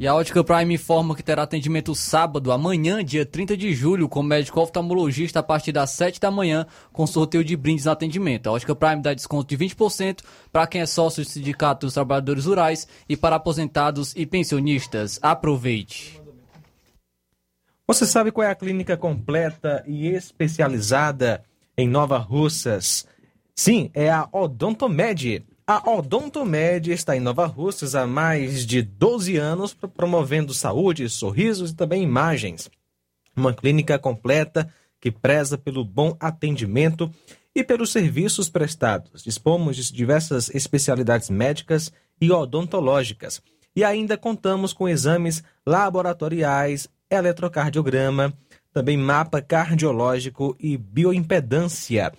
E a Ótica Prime informa que terá atendimento sábado, amanhã, dia 30 de julho, com médico oftalmologista a partir das 7 da manhã, com sorteio de brindes no atendimento. A Ótica Prime dá desconto de 20% para quem é sócio do Sindicato dos Trabalhadores Rurais e para aposentados e pensionistas. Aproveite! Você sabe qual é a clínica completa e especializada em Nova Russas? Sim, é a Odontomed. A Odontomed está em Nova Russas há mais de 12 anos, promovendo saúde, sorrisos e também imagens. Uma clínica completa que preza pelo bom atendimento e pelos serviços prestados. Dispomos de diversas especialidades médicas e odontológicas. E ainda contamos com exames laboratoriais, eletrocardiograma, também mapa cardiológico e bioimpedância.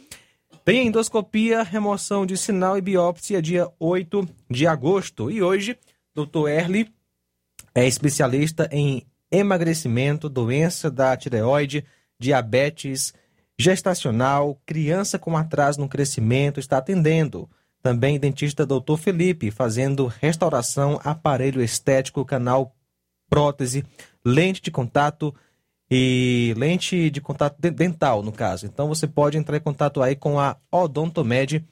Tem endoscopia, remoção de sinal e biópsia dia 8 de agosto. E hoje, Dr. Erli é especialista em emagrecimento, doença da tireoide, diabetes gestacional, criança com atraso no crescimento, está atendendo. Também dentista Dr. Felipe, fazendo restauração, aparelho estético, canal prótese, lente de contato, e lente de contato dental, no caso. Então você pode entrar em contato aí com a Odontomed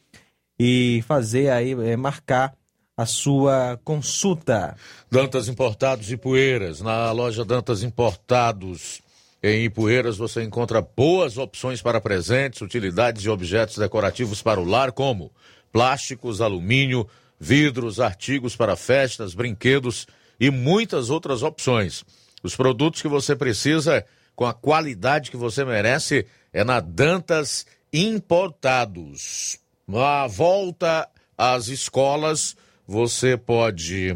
e fazer aí, é, marcar a sua consulta. Dantas Importados e Poeiras. Na loja Dantas Importados em Ipueiras você encontra boas opções para presentes, utilidades e objetos decorativos para o lar, como plásticos, alumínio, vidros, artigos para festas, brinquedos e muitas outras opções. Os produtos que você precisa, com a qualidade que você merece, é na Dantas Importados. À volta às escolas, você pode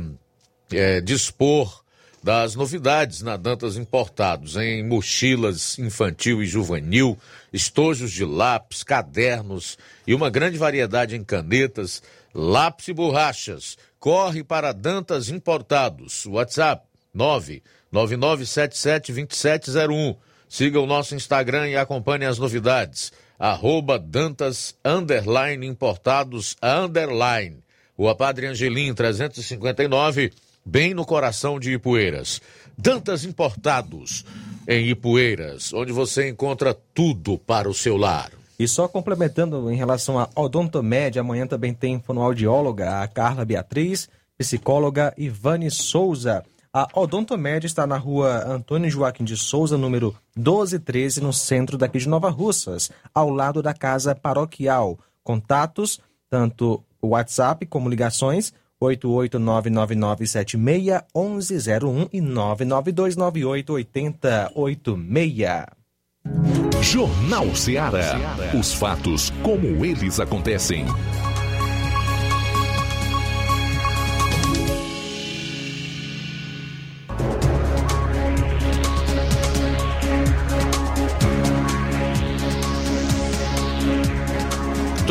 é, dispor das novidades na Dantas Importados, em mochilas infantil e juvenil, estojos de lápis, cadernos e uma grande variedade em canetas, lápis e borrachas. Corre para Dantas Importados. WhatsApp 9 99772701. Siga o nosso Instagram e acompanhe as novidades. Arroba Dantas Underline Importados Underline. Rua Padre Angelim 359, bem no coração de Ipueiras. Dantas Importados, em Ipueiras, onde você encontra tudo para o seu lar. E só complementando em relação à odontomédia, amanhã também tem fonoaudióloga, a Carla Beatriz, psicóloga Ivane Souza. A odontomédia está na rua Antônio Joaquim de Souza, número 1213, no centro daqui de Nova Russas, ao lado da casa paroquial. Contatos, tanto WhatsApp como ligações, 88999761101 e 992988086. Jornal Ceará. Os fatos como eles acontecem.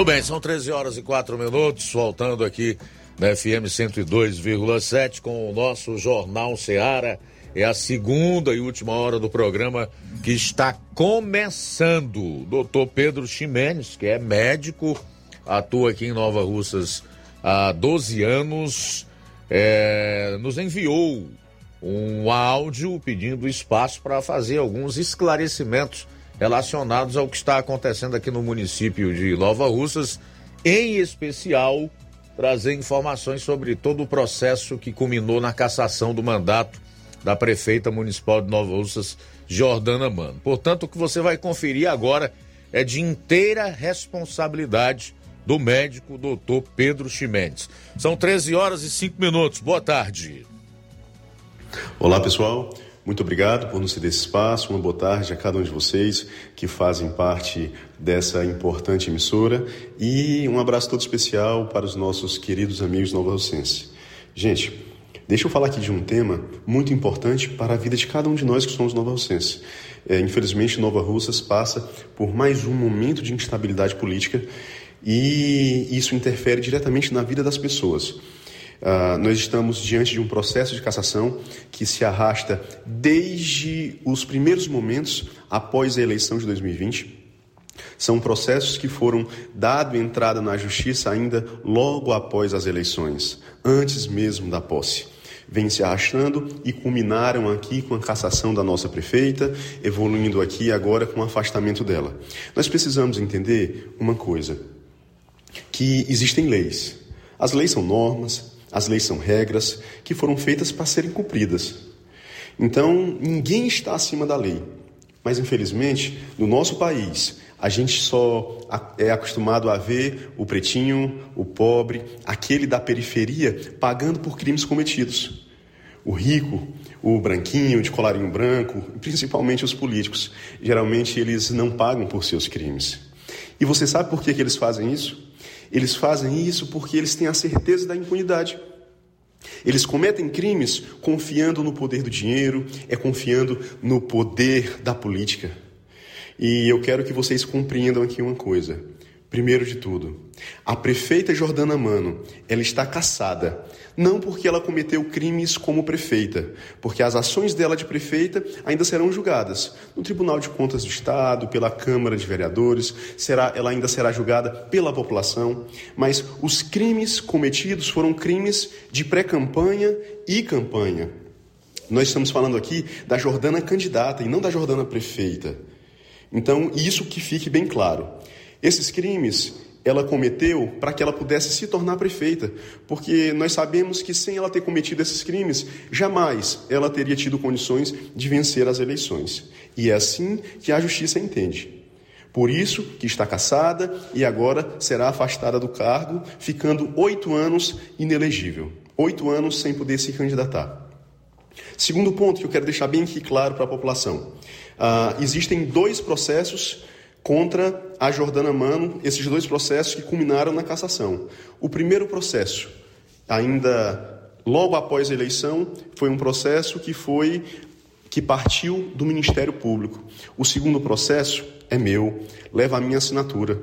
Muito bem, são 13 horas e 4 minutos, voltando aqui na FM 102,7 com o nosso Jornal Ceará. É a segunda e última hora do programa que está começando. Doutor Pedro Ximenes, que é médico, atua aqui em Nova Russas há 12 anos, é, nos enviou um áudio pedindo espaço para fazer alguns esclarecimentos relacionados ao que está acontecendo aqui no município de Nova Russas, em especial trazer informações sobre todo o processo que culminou na cassação do mandato da prefeita municipal de Nova Russas, Jordana Mano. Portanto, o que você vai conferir agora é de inteira responsabilidade do médico doutor Pedro Chimendes. São 13 horas e 5 minutos. Boa tarde. Olá, pessoal. Muito obrigado por nos ceder esse espaço. Uma boa tarde a cada um de vocês que fazem parte dessa importante emissora e um abraço todo especial para os nossos queridos amigos nova Rocense. Gente, deixa eu falar aqui de um tema muito importante para a vida de cada um de nós que somos nova Rocense. É, infelizmente, Nova Russas passa por mais um momento de instabilidade política e isso interfere diretamente na vida das pessoas. Uh, nós estamos diante de um processo de cassação que se arrasta desde os primeiros momentos após a eleição de 2020. São processos que foram dado entrada na justiça ainda logo após as eleições, antes mesmo da posse. Vêm se arrastando e culminaram aqui com a cassação da nossa prefeita, evoluindo aqui agora com o afastamento dela. Nós precisamos entender uma coisa: que existem leis. As leis são normas, as leis são regras que foram feitas para serem cumpridas. Então, ninguém está acima da lei. Mas, infelizmente, no nosso país, a gente só é acostumado a ver o pretinho, o pobre, aquele da periferia pagando por crimes cometidos. O rico, o branquinho, de colarinho branco, principalmente os políticos, geralmente eles não pagam por seus crimes. E você sabe por que, que eles fazem isso? Eles fazem isso porque eles têm a certeza da impunidade. Eles cometem crimes confiando no poder do dinheiro, é confiando no poder da política. E eu quero que vocês compreendam aqui uma coisa. Primeiro de tudo, a prefeita Jordana Mano, ela está caçada, não porque ela cometeu crimes como prefeita, porque as ações dela de prefeita ainda serão julgadas no Tribunal de Contas do Estado, pela Câmara de Vereadores, será, ela ainda será julgada pela população, mas os crimes cometidos foram crimes de pré-campanha e campanha. Nós estamos falando aqui da Jordana candidata e não da Jordana prefeita. Então, isso que fique bem claro. Esses crimes ela cometeu para que ela pudesse se tornar prefeita, porque nós sabemos que sem ela ter cometido esses crimes, jamais ela teria tido condições de vencer as eleições. E é assim que a justiça entende. Por isso que está caçada e agora será afastada do cargo, ficando oito anos inelegível, oito anos sem poder se candidatar. Segundo ponto que eu quero deixar bem aqui claro para a população: uh, existem dois processos contra a Jordana Mano, esses dois processos que culminaram na cassação. O primeiro processo, ainda logo após a eleição, foi um processo que foi que partiu do Ministério Público. O segundo processo é meu, leva a minha assinatura.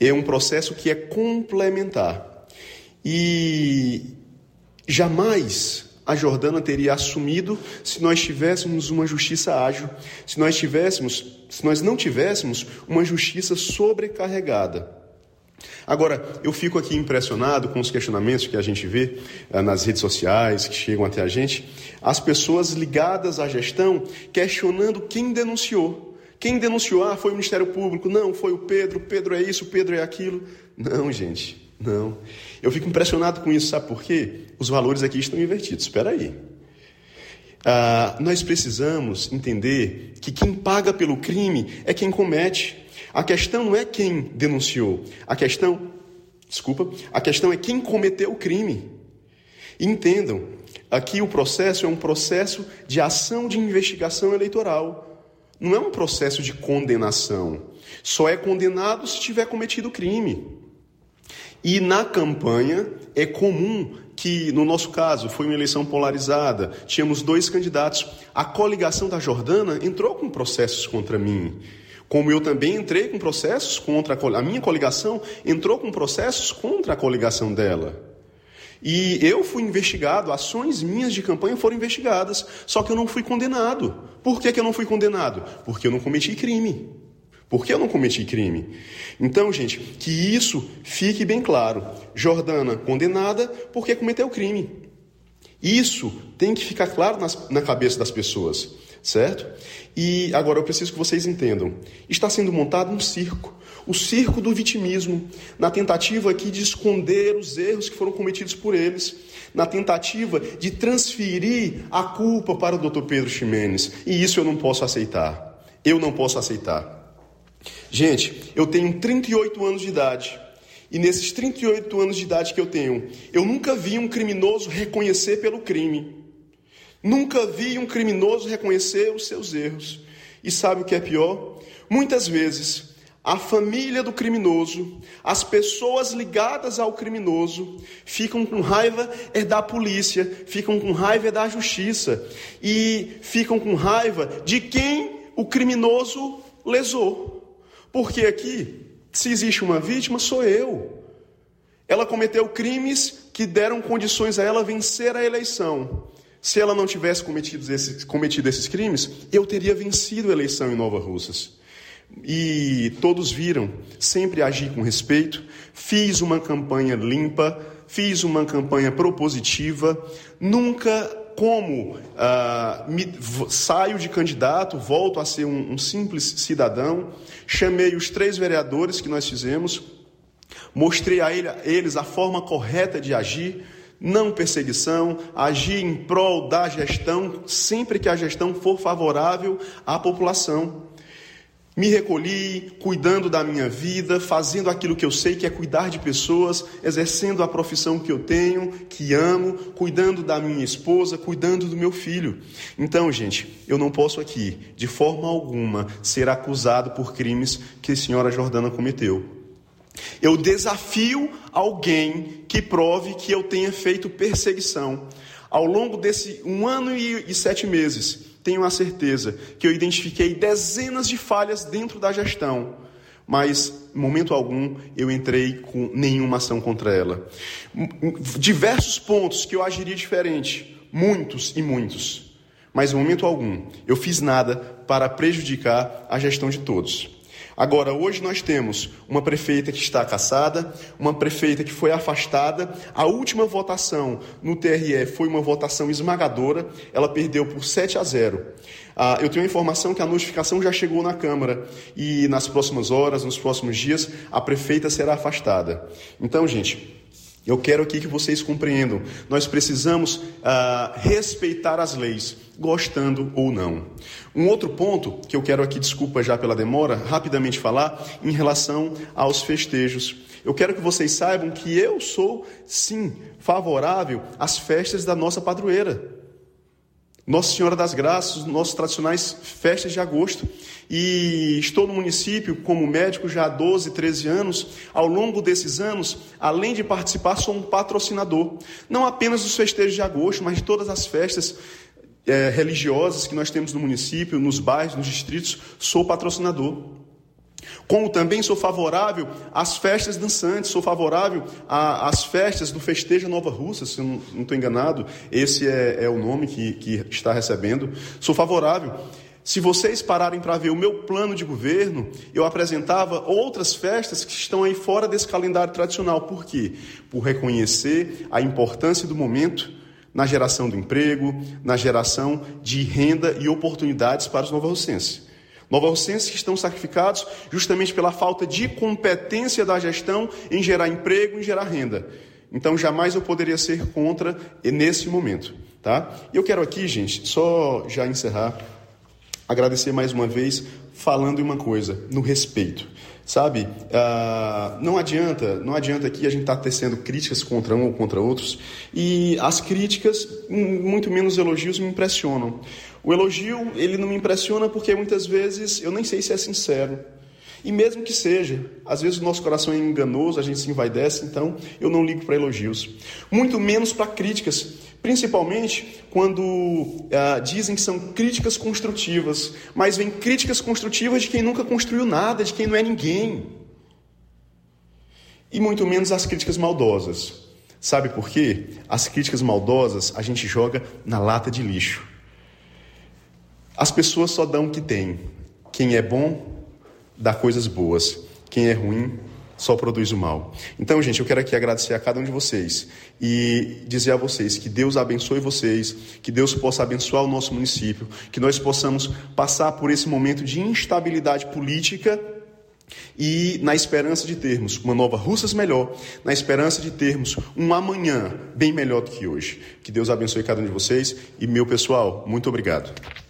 É um processo que é complementar. E jamais a Jordana teria assumido se nós tivéssemos uma justiça ágil, se nós tivéssemos, se nós não tivéssemos uma justiça sobrecarregada. Agora, eu fico aqui impressionado com os questionamentos que a gente vê ah, nas redes sociais, que chegam até a gente, as pessoas ligadas à gestão questionando quem denunciou. Quem denunciou? Ah, foi o Ministério Público. Não, foi o Pedro. Pedro é isso, Pedro é aquilo. Não, gente, não. Eu fico impressionado com isso, sabe por quê? Os valores aqui estão invertidos. Espera aí. Ah, nós precisamos entender que quem paga pelo crime é quem comete. A questão não é quem denunciou, a questão, desculpa, a questão é quem cometeu o crime. Entendam, aqui o processo é um processo de ação de investigação eleitoral. Não é um processo de condenação. Só é condenado se tiver cometido crime. E na campanha é comum que, no nosso caso, foi uma eleição polarizada, tínhamos dois candidatos. A coligação da Jordana entrou com processos contra mim. Como eu também entrei com processos contra a, a minha coligação, entrou com processos contra a coligação dela. E eu fui investigado, ações minhas de campanha foram investigadas, só que eu não fui condenado. Por que, que eu não fui condenado? Porque eu não cometi crime. Por que eu não cometi crime? Então, gente, que isso fique bem claro. Jordana condenada porque cometeu crime. Isso tem que ficar claro nas, na cabeça das pessoas, certo? E agora eu preciso que vocês entendam. Está sendo montado um circo, o circo do vitimismo, na tentativa aqui de esconder os erros que foram cometidos por eles, na tentativa de transferir a culpa para o Dr. Pedro Ximenes. E isso eu não posso aceitar. Eu não posso aceitar. Gente, eu tenho 38 anos de idade. E nesses 38 anos de idade que eu tenho, eu nunca vi um criminoso reconhecer pelo crime. Nunca vi um criminoso reconhecer os seus erros. E sabe o que é pior? Muitas vezes, a família do criminoso, as pessoas ligadas ao criminoso, ficam com raiva é da polícia, ficam com raiva é da justiça e ficam com raiva de quem o criminoso lesou. Porque aqui, se existe uma vítima, sou eu. Ela cometeu crimes que deram condições a ela vencer a eleição. Se ela não tivesse cometido esses, cometido esses crimes, eu teria vencido a eleição em Nova Russas. E todos viram, sempre agi com respeito, fiz uma campanha limpa, fiz uma campanha propositiva, nunca como ah, me, saio de candidato, volto a ser um, um simples cidadão, chamei os três vereadores que nós fizemos, mostrei a, ele, a eles a forma correta de agir, não perseguição, agir em prol da gestão, sempre que a gestão for favorável à população. Me recolhi, cuidando da minha vida, fazendo aquilo que eu sei que é cuidar de pessoas, exercendo a profissão que eu tenho, que amo, cuidando da minha esposa, cuidando do meu filho. Então, gente, eu não posso aqui, de forma alguma, ser acusado por crimes que a senhora Jordana cometeu. Eu desafio alguém que prove que eu tenha feito perseguição. Ao longo desse um ano e, sete meses, tenho a certeza que eu identifiquei dezenas de falhas dentro da gestão, mas em momento algum eu entrei com nenhuma ação contra ela. Diversos pontos que eu agiria diferente, muitos e muitos, mas em momento algum eu fiz nada para prejudicar a gestão de todos. Agora, hoje nós temos uma prefeita que está caçada, uma prefeita que foi afastada. A última votação no TRE foi uma votação esmagadora, ela perdeu por 7 a 0. Ah, eu tenho a informação que a notificação já chegou na Câmara e nas próximas horas, nos próximos dias, a prefeita será afastada. Então, gente, eu quero aqui que vocês compreendam. Nós precisamos ah, respeitar as leis, gostando ou não. Um outro ponto que eu quero aqui, desculpa já pela demora, rapidamente falar em relação aos festejos. Eu quero que vocês saibam que eu sou, sim, favorável às festas da nossa padroeira. Nossa Senhora das Graças, nossos tradicionais festas de agosto. E estou no município como médico já há 12, 13 anos. Ao longo desses anos, além de participar, sou um patrocinador. Não apenas dos festejos de agosto, mas de todas as festas é, religiosas que nós temos no município, nos bairros, nos distritos. Sou patrocinador. Como também sou favorável às festas dançantes, sou favorável às festas do Festejo Nova Russa, se não estou enganado, esse é, é o nome que, que, está recebendo. Sou favorável. Se vocês pararem para ver o meu plano de governo, eu apresentava outras festas que estão aí fora desse calendário tradicional. Por quê? Por reconhecer a importância do momento na geração do emprego, na geração de renda e oportunidades para os novorrocenses. Novorrocenses que estão sacrificados justamente pela falta de competência da gestão em gerar emprego, em gerar renda. Então, jamais eu poderia ser contra nesse momento, tá? E eu quero aqui, gente, só já encerrar agradecer mais uma vez, falando uma coisa, no respeito. Sabe, ah, não adianta, não adianta aqui a gente estar tá tecendo críticas contra um ou contra outros, e as críticas, muito menos elogios, me impressionam. O elogio, ele não me impressiona porque muitas vezes eu nem sei se é sincero. E mesmo que seja, às vezes o nosso coração é enganoso, a gente se envaidece, então eu não ligo para elogios. Muito menos para críticas, Principalmente quando ah, dizem que são críticas construtivas, mas vem críticas construtivas de quem nunca construiu nada, de quem não é ninguém. E muito menos as críticas maldosas. Sabe por quê? As críticas maldosas a gente joga na lata de lixo. As pessoas só dão o que tem. Quem é bom, dá coisas boas. Quem é ruim, só produz o mal. Então, gente, eu quero aqui agradecer a cada um de vocês e dizer a vocês que Deus abençoe vocês, que Deus possa abençoar o nosso município, que nós possamos passar por esse momento de instabilidade política e na esperança de termos uma nova Russas melhor, na esperança de termos um amanhã bem melhor do que hoje. Que Deus abençoe cada um de vocês e meu pessoal, muito obrigado.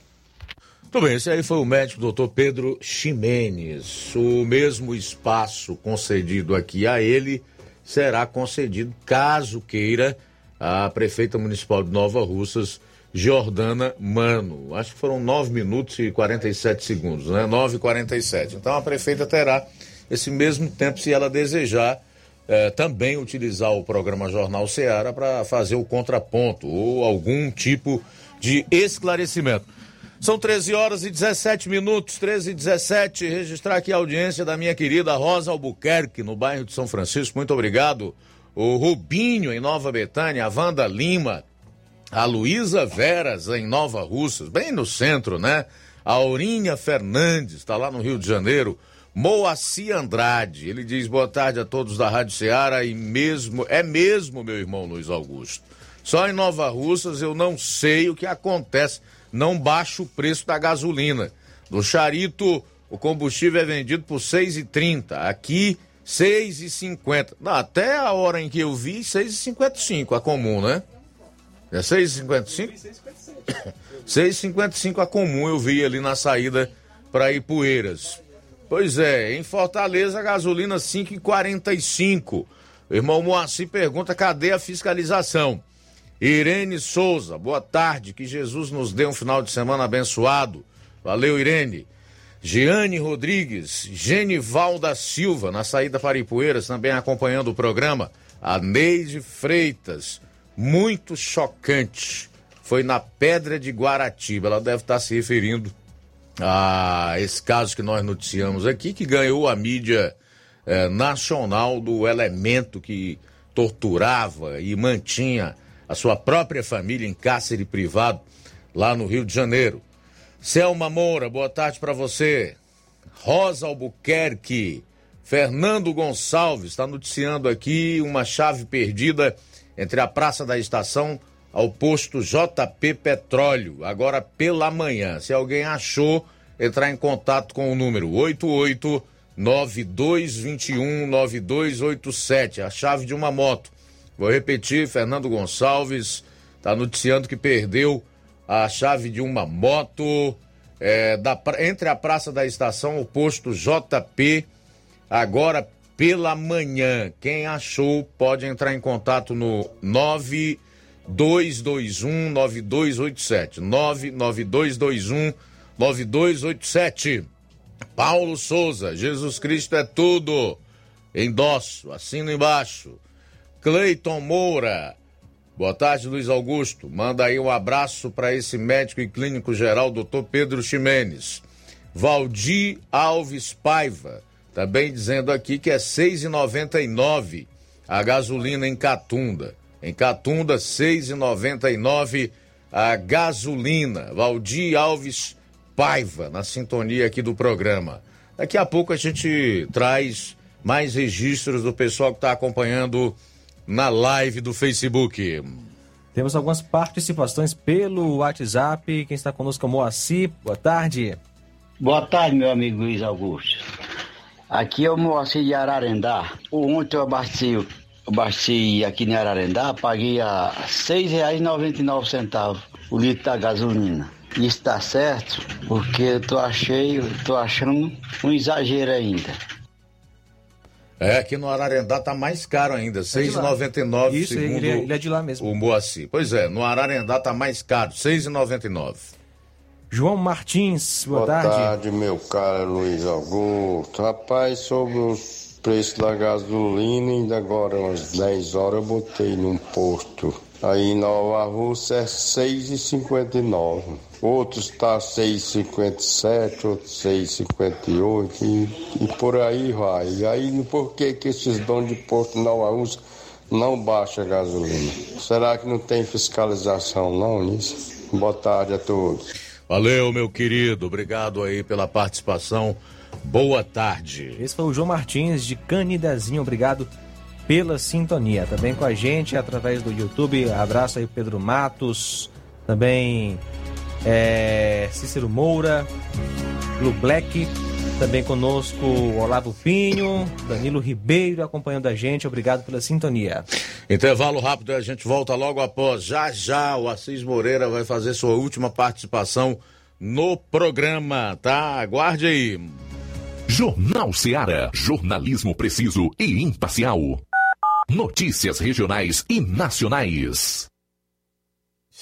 Muito bem, esse aí foi o médico doutor Pedro Ximenes. O mesmo espaço concedido aqui a ele será concedido, caso queira, a prefeita municipal de Nova Russas, Jordana Mano. Acho que foram 9 minutos e 47 segundos, né? 9 e 47. Então a prefeita terá esse mesmo tempo, se ela desejar, eh, também utilizar o programa Jornal Seara para fazer o contraponto ou algum tipo de esclarecimento. São 13 horas e 17 minutos, 13 e 17. Registrar aqui a audiência da minha querida Rosa Albuquerque, no bairro de São Francisco. Muito obrigado. O Rubinho, em Nova Betânia. A Wanda Lima. A Luísa Veras, em Nova Russas, bem no centro, né? A Aurinha Fernandes, está lá no Rio de Janeiro. Moacir Andrade, ele diz boa tarde a todos da Rádio Ceará e mesmo, é mesmo, meu irmão Luiz Augusto. Só em Nova Russas eu não sei o que acontece não baixa o preço da gasolina. No Charito, o combustível é vendido por R$ 6,30. Aqui, R$ 6,50. Até a hora em que eu vi, R$ 6,55 a comum, né? É R$ 6,55? 6,55 a comum eu vi ali na saída para Ipueiras. Pois é, em Fortaleza, gasolina 5,45. O irmão Moacir pergunta: cadê a fiscalização? Irene Souza, boa tarde, que Jesus nos dê um final de semana abençoado. Valeu, Irene. Giane Rodrigues, Genival da Silva, na saída para Ipueiras, também acompanhando o programa. A Neide Freitas, muito chocante. Foi na Pedra de Guaratiba. Ela deve estar se referindo a esse caso que nós noticiamos aqui, que ganhou a mídia eh, nacional do elemento que torturava e mantinha a sua própria família em cárcere privado lá no Rio de Janeiro. Selma Moura, boa tarde para você. Rosa Albuquerque, Fernando Gonçalves está noticiando aqui uma chave perdida entre a Praça da Estação ao posto JP Petróleo, agora pela manhã. Se alguém achou, entrar em contato com o número 88 9221 9287, a chave de uma moto. Vou repetir, Fernando Gonçalves está noticiando que perdeu a chave de uma moto é, da, entre a Praça da Estação o posto JP, agora pela manhã. Quem achou pode entrar em contato no 9221 9287. 99221 9287. Paulo Souza, Jesus Cristo é tudo. Endosso, assino embaixo. Cleiton Moura. Boa tarde, Luiz Augusto. Manda aí um abraço para esse médico e clínico geral, doutor Pedro Ximenes. Valdir Alves Paiva, também dizendo aqui que é R$ 6,99 a gasolina em Catunda. Em Catunda, R$ 6,99 a gasolina. Valdir Alves Paiva, na sintonia aqui do programa. Daqui a pouco a gente traz mais registros do pessoal que está acompanhando na live do Facebook. Temos algumas participações pelo WhatsApp. Quem está conosco é o Moacir. Boa tarde. Boa tarde, meu amigo Luiz Augusto. Aqui é o Moacir de Ararendá. Ontem eu abasteci, abasteci aqui em Ararendá, paguei a R$ 6,99 o litro da gasolina. Isso está certo, porque eu tô, achei, tô achando um exagero ainda. É, aqui no Ararendá tá mais caro ainda, R$ 6,99 Isso, segundo ele é- ele é de lá mesmo. o Moacir. Pois é, no Ararendá tá mais caro, R$ 6,99. João Martins, boa, Boa tarde. tarde, meu caro Luiz Augusto. Rapaz, sobre os preços da gasolina, ainda agora umas 10 horas eu botei num posto. Aí em Nova Rússia é 6,59. Outros tá 6,57, outros 6,58 e, e por aí vai. E aí por que que esses donos de posto em Nova Rússia não baixam a gasolina? Será que não tem fiscalização não nisso? Boa tarde a todos. Valeu, meu querido. Obrigado aí pela participação. Boa tarde. Esse foi o João Martins de Canidezinho. Obrigado pela sintonia. Também com a gente através do YouTube. Abraço aí, Pedro Matos. Também é, Cícero Moura, Blue Black. Também conosco Olavo Pinho, Danilo Ribeiro acompanhando a gente. Obrigado pela sintonia. Intervalo rápido e a gente volta logo após. Já já o Assis Moreira vai fazer sua última participação no programa, tá? Aguarde aí. Jornal Seara. Jornalismo preciso e imparcial. Notícias regionais e nacionais.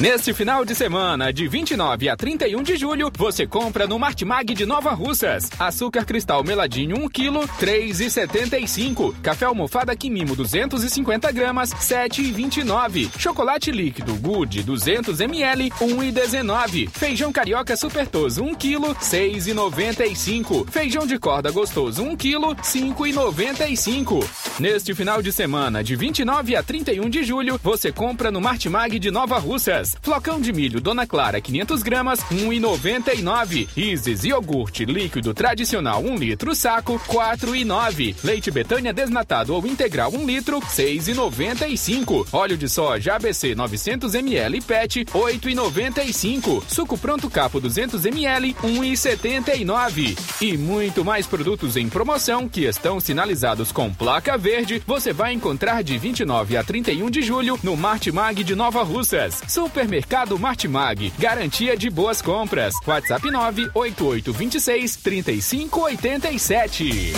Neste final de semana, de 29 a 31 de julho, você compra no Martimag de Nova Russas. Açúcar cristal meladinho 1 kg, 3,75. Café almofada Quimimo 250 gramas, 7,29. Chocolate líquido Good 200 ml, 1,19. Feijão carioca supertoso 1 kg, 6,95. Feijão de corda gostoso 1 kg, 5,95. Neste final de semana, de 29 a 31 de julho, você compra no Martimag de Nova Russas. Flocão de milho Dona Clara 500 gramas, 1,99. Isis iogurte líquido tradicional 1 litro saco, 4,9. Leite Betânia desnatado ou integral 1 litro, 6,95. Óleo de soja ABC 900 ml PET, 8,95. Suco pronto capo 200 ml, 1,79. E muito mais produtos em promoção que estão sinalizados com placa verde, você vai encontrar de 29 a 31 de julho no Martimag de Nova Russas. Supermercado Martimag, garantia de boas compras. WhatsApp 98826 3587.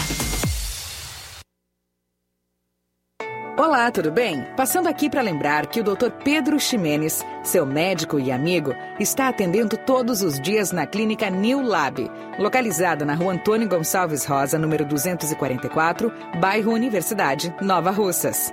Olá, tudo bem? Passando aqui para lembrar que o Dr. Pedro Ximenes, seu médico e amigo, está atendendo todos os dias na clínica New Lab, localizada na rua Antônio Gonçalves Rosa, número 244, bairro Universidade, Nova Russas.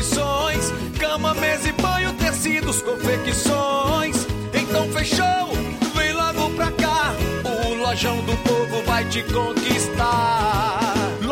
opções: cama, mesa e banho, tecidos, confecções. Então fechou, vem logo pra cá. O lojão do povo vai te conquistar.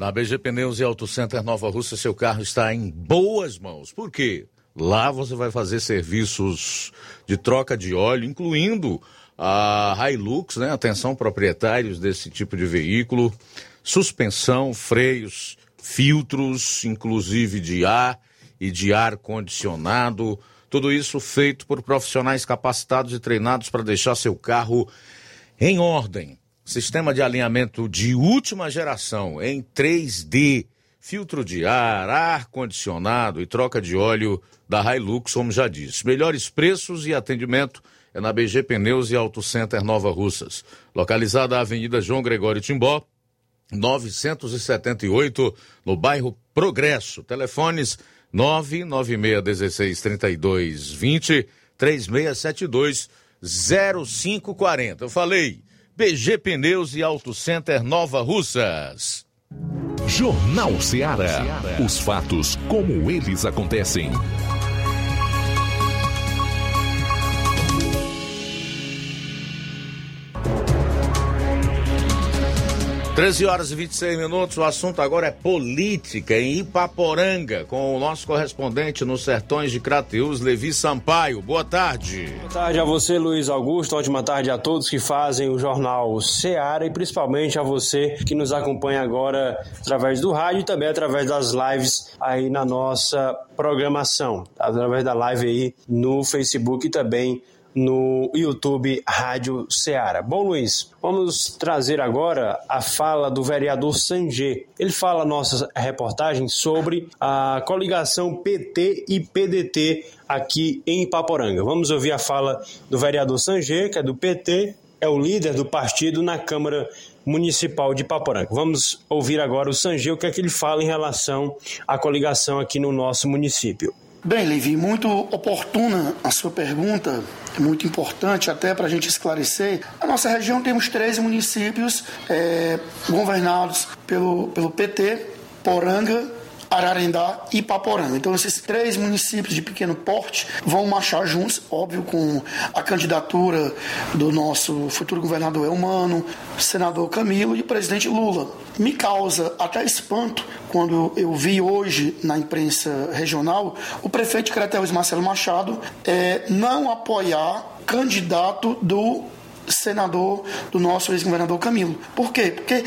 Na BG Pneus e Auto Center Nova Rússia, seu carro está em boas mãos. Por quê? Lá você vai fazer serviços de troca de óleo, incluindo a Hilux, né? Atenção proprietários desse tipo de veículo, suspensão, freios, filtros, inclusive de ar e de ar condicionado. Tudo isso feito por profissionais capacitados e treinados para deixar seu carro em ordem. Sistema de alinhamento de última geração em 3D, filtro de ar, ar condicionado e troca de óleo da Hilux, como já disse. Melhores preços e atendimento é na BG Pneus e Auto Center Nova Russas, localizada na Avenida João Gregório Timbó, 978, no bairro Progresso. Telefones 996163220 3672 0540. Eu falei PG Pneus e Auto Center Nova Russas. Jornal Ceará. Os fatos como eles acontecem. 13 horas e 26 minutos, o assunto agora é política em Ipaporanga, com o nosso correspondente nos sertões de Crateus, Levi Sampaio. Boa tarde. Boa tarde a você, Luiz Augusto. Ótima tarde a todos que fazem o jornal Seara e principalmente a você que nos acompanha agora através do rádio e também através das lives aí na nossa programação, através da live aí no Facebook e também no YouTube Rádio Ceará. Bom, Luiz, vamos trazer agora a fala do vereador Sanjê. Ele fala nossa reportagem sobre a coligação PT e PDT aqui em Ipaporanga. Vamos ouvir a fala do vereador Sanjê, que é do PT, é o líder do partido na Câmara Municipal de Ipaporanga. Vamos ouvir agora o Sanjê, o que é que ele fala em relação à coligação aqui no nosso município. Bem, Levi, muito oportuna a sua pergunta, é muito importante até para a gente esclarecer. Na nossa região temos 13 municípios é, governados pelo, pelo PT, Poranga, Ararendá e Paporanga. Então, esses três municípios de pequeno porte vão marchar juntos, óbvio, com a candidatura do nosso futuro governador Elmano, senador Camilo e o presidente Lula. Me causa até espanto quando eu vi hoje na imprensa regional o prefeito de Marcelo Machado, é, não apoiar candidato do senador do nosso ex-governador Camilo. Por quê? Porque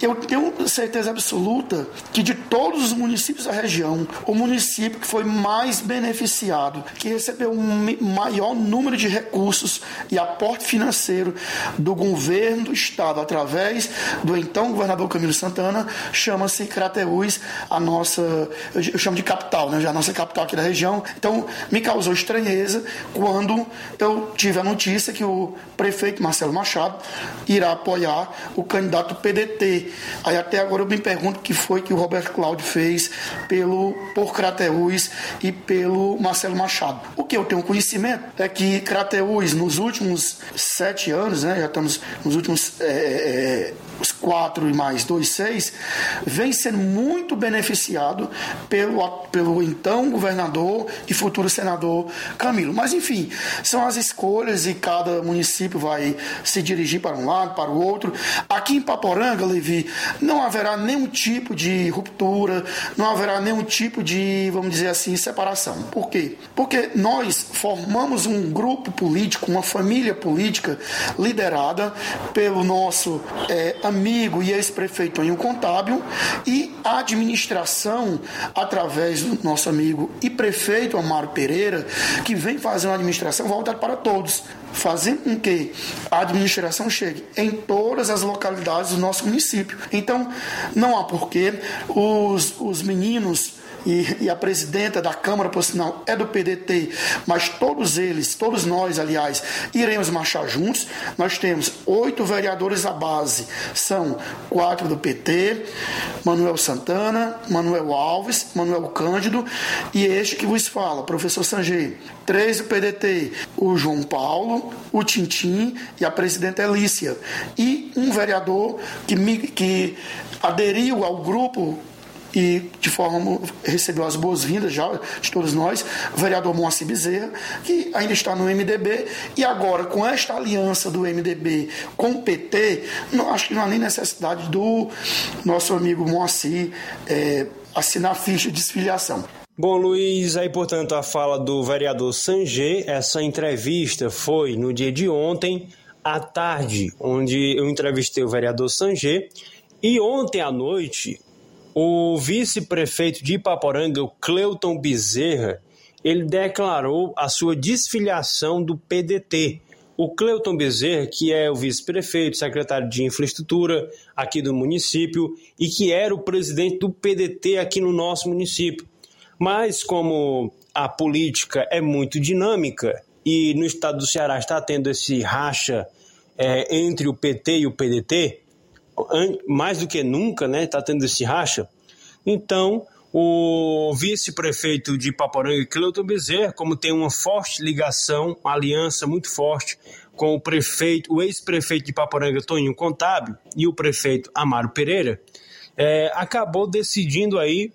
eu tenho certeza absoluta que de todos os municípios da região, o município que foi mais beneficiado, que recebeu um maior número de recursos e aporte financeiro do governo do estado através do então governador Camilo Santana, chama-se Crateús, a nossa, eu chamo de capital, né? Já a nossa capital aqui da região. Então, me causou estranheza quando eu tive a notícia que o prefeito prefeito Marcelo Machado irá apoiar o candidato PDT. Aí até agora eu me pergunto o que foi que o Roberto Cláudio fez pelo por Crateús e pelo Marcelo Machado. O que eu tenho conhecimento é que Crateús nos últimos sete anos, né, já estamos nos últimos é, é, os quatro e mais dois, seis, vem sendo muito beneficiado pelo, pelo então governador e futuro senador Camilo. Mas, enfim, são as escolhas e cada município vai se dirigir para um lado, para o outro. Aqui em Paporanga, Levi, não haverá nenhum tipo de ruptura, não haverá nenhum tipo de, vamos dizer assim, separação. Por quê? Porque nós formamos um grupo político, uma família política liderada pelo nosso é, amigo e ex-prefeito Anil Contábil, e a administração, através do nosso amigo e prefeito Amaro Pereira, que vem fazer uma administração voltada para todos, fazendo com que a administração chegue em todas as localidades do nosso município. Então, não há porquê os, os meninos e, e a presidenta da Câmara, por sinal, é do PDT, mas todos eles, todos nós, aliás, iremos marchar juntos. Nós temos oito vereadores à base, são quatro do PT, Manuel Santana, Manuel Alves, Manuel Cândido e este que vos fala, professor Sanjay. Três do PDT, o João Paulo, o Tintim e a presidenta Elícia. E um vereador que, me, que aderiu ao grupo e de forma recebeu as boas-vindas já de todos nós, o vereador Moacir Bezerra, que ainda está no MDB, e agora com esta aliança do MDB com o PT, não, acho que não há nem necessidade do nosso amigo Moacir é, assinar ficha de desfiliação. Bom, Luiz, aí portanto a fala do vereador Sanjê, essa entrevista foi no dia de ontem, à tarde, onde eu entrevistei o vereador Sanjê, e ontem à noite o vice-prefeito de Ipaporanga, o Cleuton Bezerra, ele declarou a sua desfiliação do PDT. O Cleuton Bezerra, que é o vice-prefeito, secretário de infraestrutura aqui do município e que era o presidente do PDT aqui no nosso município. Mas como a política é muito dinâmica e no estado do Ceará está tendo esse racha é, entre o PT e o PDT, mais do que nunca, né, está tendo esse racha. Então, o vice-prefeito de Paporanga, Cleuton Bezerra, como tem uma forte ligação, uma aliança muito forte com o prefeito, o ex-prefeito de Paporanga, Toninho Contábil, e o prefeito Amaro Pereira, é, acabou decidindo aí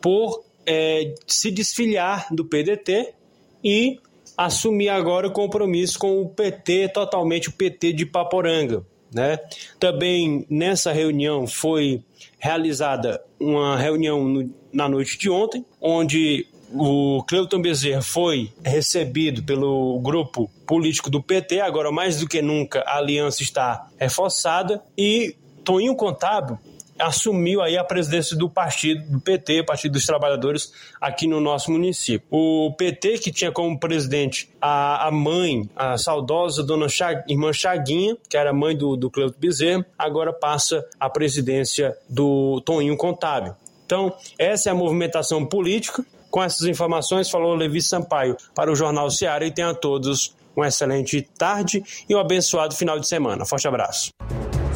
por é, se desfiliar do PDT e assumir agora o compromisso com o PT, totalmente o PT de Paporanga. Né? Também nessa reunião foi realizada uma reunião no, na noite de ontem, onde o Cleuton Bezerra foi recebido pelo grupo político do PT, agora mais do que nunca a aliança está reforçada, e Toninho Contábil assumiu aí a presidência do partido, do PT, Partido dos Trabalhadores, aqui no nosso município. O PT, que tinha como presidente a, a mãe, a saudosa dona Chag, irmã Chaguinha, que era mãe do, do Cleuto Bezerra, agora passa a presidência do Toninho Contábil. Então, essa é a movimentação política. Com essas informações, falou Levi Sampaio para o Jornal Seara e tenha a todos uma excelente tarde e um abençoado final de semana. Forte abraço.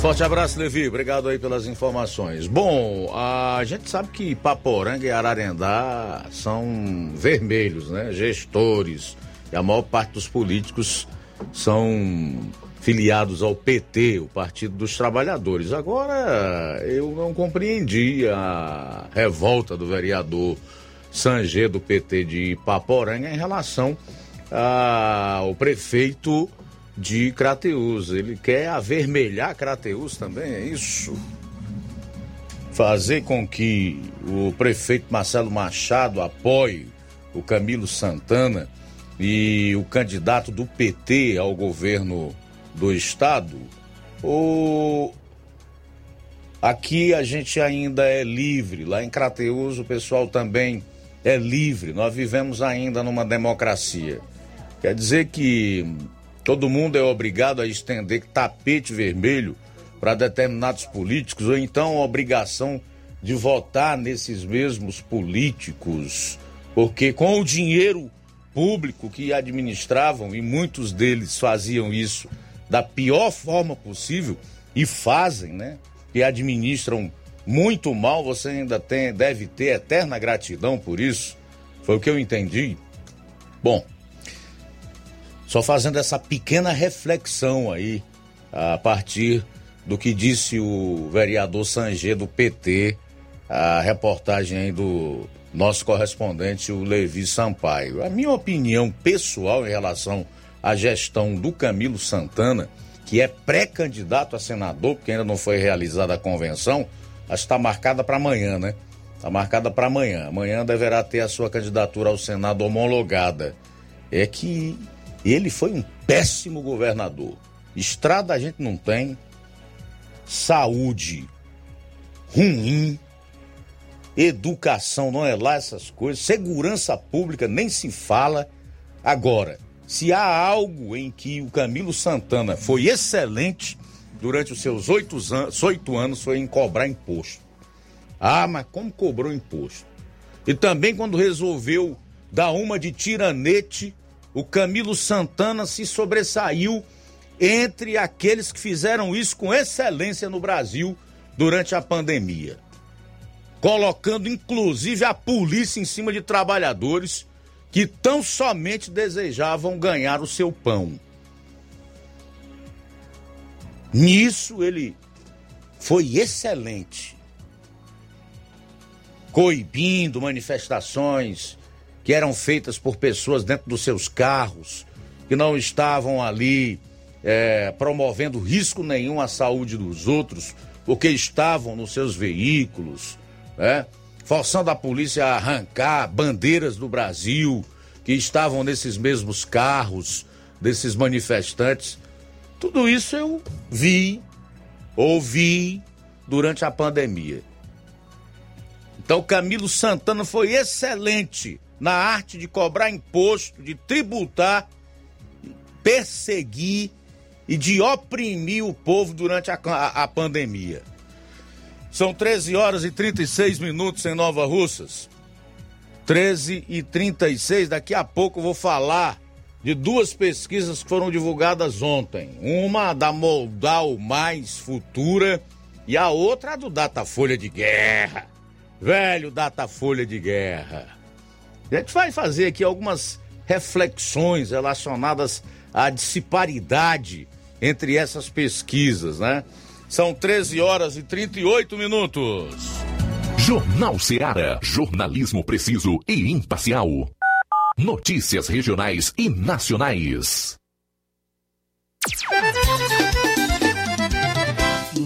Forte abraço, Levi. Obrigado aí pelas informações. Bom, a gente sabe que Paporanga e Ararendá são vermelhos, né? Gestores. E a maior parte dos políticos são filiados ao PT, o Partido dos Trabalhadores. Agora, eu não compreendi a revolta do vereador Sanger do PT de Paporanga em relação ao prefeito de Crateus. Ele quer avermelhar Crateus também, é isso? Fazer com que o prefeito Marcelo Machado apoie o Camilo Santana e o candidato do PT ao governo do estado? Ou aqui a gente ainda é livre, lá em Crateus o pessoal também é livre, nós vivemos ainda numa democracia. Quer dizer que Todo mundo é obrigado a estender tapete vermelho para determinados políticos, ou então a obrigação de votar nesses mesmos políticos, porque com o dinheiro público que administravam, e muitos deles faziam isso da pior forma possível, e fazem, né? E administram muito mal, você ainda tem, deve ter eterna gratidão por isso. Foi o que eu entendi. Bom, só fazendo essa pequena reflexão aí, a partir do que disse o vereador Sanger do PT, a reportagem aí do nosso correspondente, o Levi Sampaio. A minha opinião pessoal em relação à gestão do Camilo Santana, que é pré-candidato a senador, porque ainda não foi realizada a convenção, acho que está marcada para amanhã, né? Está marcada para amanhã. Amanhã deverá ter a sua candidatura ao Senado homologada. É que ele foi um péssimo governador. Estrada a gente não tem, saúde ruim, educação não é lá essas coisas, segurança pública nem se fala. Agora, se há algo em que o Camilo Santana foi excelente durante os seus oito anos, oito anos foi em cobrar imposto. Ah, mas como cobrou imposto? E também quando resolveu dar uma de tiranete, o Camilo Santana se sobressaiu entre aqueles que fizeram isso com excelência no Brasil durante a pandemia. Colocando inclusive a polícia em cima de trabalhadores que tão somente desejavam ganhar o seu pão. Nisso ele foi excelente, coibindo manifestações que eram feitas por pessoas dentro dos seus carros, que não estavam ali é, promovendo risco nenhum à saúde dos outros, porque estavam nos seus veículos, né? forçando a polícia a arrancar bandeiras do Brasil que estavam nesses mesmos carros desses manifestantes. Tudo isso eu vi, ouvi durante a pandemia. Então Camilo Santana foi excelente na arte de cobrar imposto, de tributar, perseguir e de oprimir o povo durante a, a, a pandemia. São 13 horas e 36 minutos em Nova Russas. 13 e 36, daqui a pouco eu vou falar de duas pesquisas que foram divulgadas ontem. Uma da Moldal Mais Futura e a outra do Datafolha de Guerra. Velho Datafolha de Guerra. A gente vai fazer aqui algumas reflexões relacionadas à disparidade entre essas pesquisas, né? São 13 horas e 38 minutos. Jornal Seara. Jornalismo preciso e imparcial. Notícias regionais e nacionais.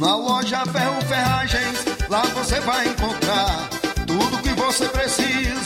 Na loja Ferro Ferragens, lá você vai encontrar tudo que você precisa,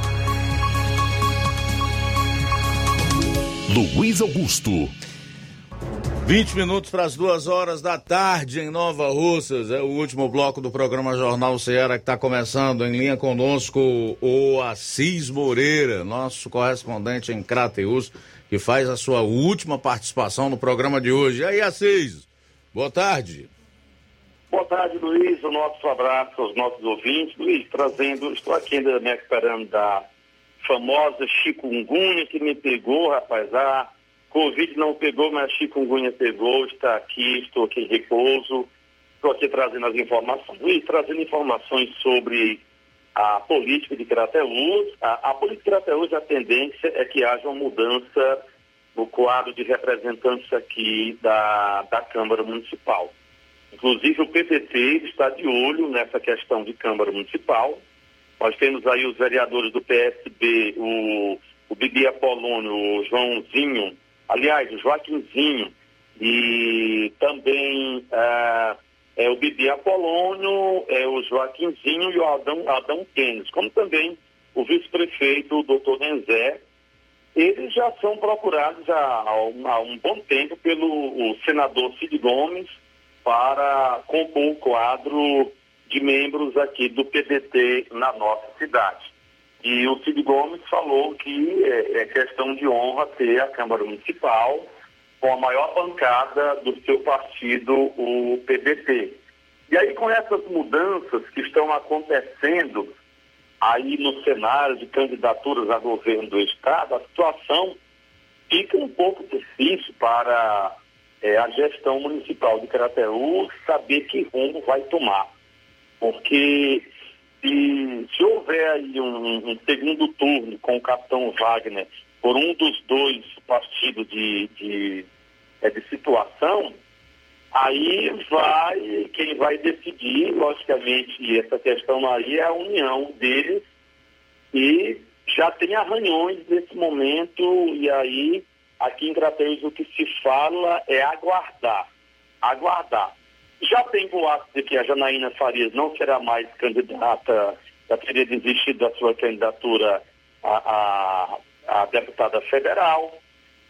Luiz Augusto. 20 minutos para as duas horas da tarde em Nova Russas. É o último bloco do programa Jornal Ceará que está começando. Em linha conosco o Assis Moreira, nosso correspondente em Crateus, que faz a sua última participação no programa de hoje. E aí, Assis, boa tarde. Boa tarde, Luiz. O nosso abraço aos nossos ouvintes. Luiz, trazendo, estou aqui ainda me recuperando da famosa chikungunya que me pegou, rapaz. A Covid não pegou, mas chikungunya pegou. Está aqui, estou aqui em repouso. Estou aqui trazendo as informações. Luiz, trazendo informações sobre a política de Crateús. A, a política de Crateús, a tendência é que haja uma mudança no quadro de representantes aqui da, da Câmara Municipal. Inclusive o PPT está de olho nessa questão de Câmara Municipal. Nós temos aí os vereadores do PSB, o, o Bibi Apolônio, o Joãozinho, aliás, o Joaquimzinho, e também é, é o Bibi Apolônio, é o Joaquimzinho e o Adão, Adão Tênis, como também o vice-prefeito, o doutor Denzé. Eles já são procurados há, há um bom tempo pelo senador Cid Gomes, para compor o quadro de membros aqui do PDT na nossa cidade. E o Cid Gomes falou que é, é questão de honra ter a Câmara Municipal com a maior bancada do seu partido, o PDT. E aí, com essas mudanças que estão acontecendo aí no cenário de candidaturas a governo do Estado, a situação fica um pouco difícil para é, a gestão municipal de Crateú saber que rumo vai tomar. Porque se, se houver aí um, um, segundo turno com o capitão Wagner por um dos dois partidos de, de, é, de situação, aí vai, quem vai decidir, logicamente, essa questão aí é a união deles e já tem arranhões nesse momento e aí Aqui em Crateus o que se fala é aguardar. Aguardar. Já tem boato de que a Janaína Farias não será mais candidata, já teria desistido da sua candidatura a, a, a deputada federal.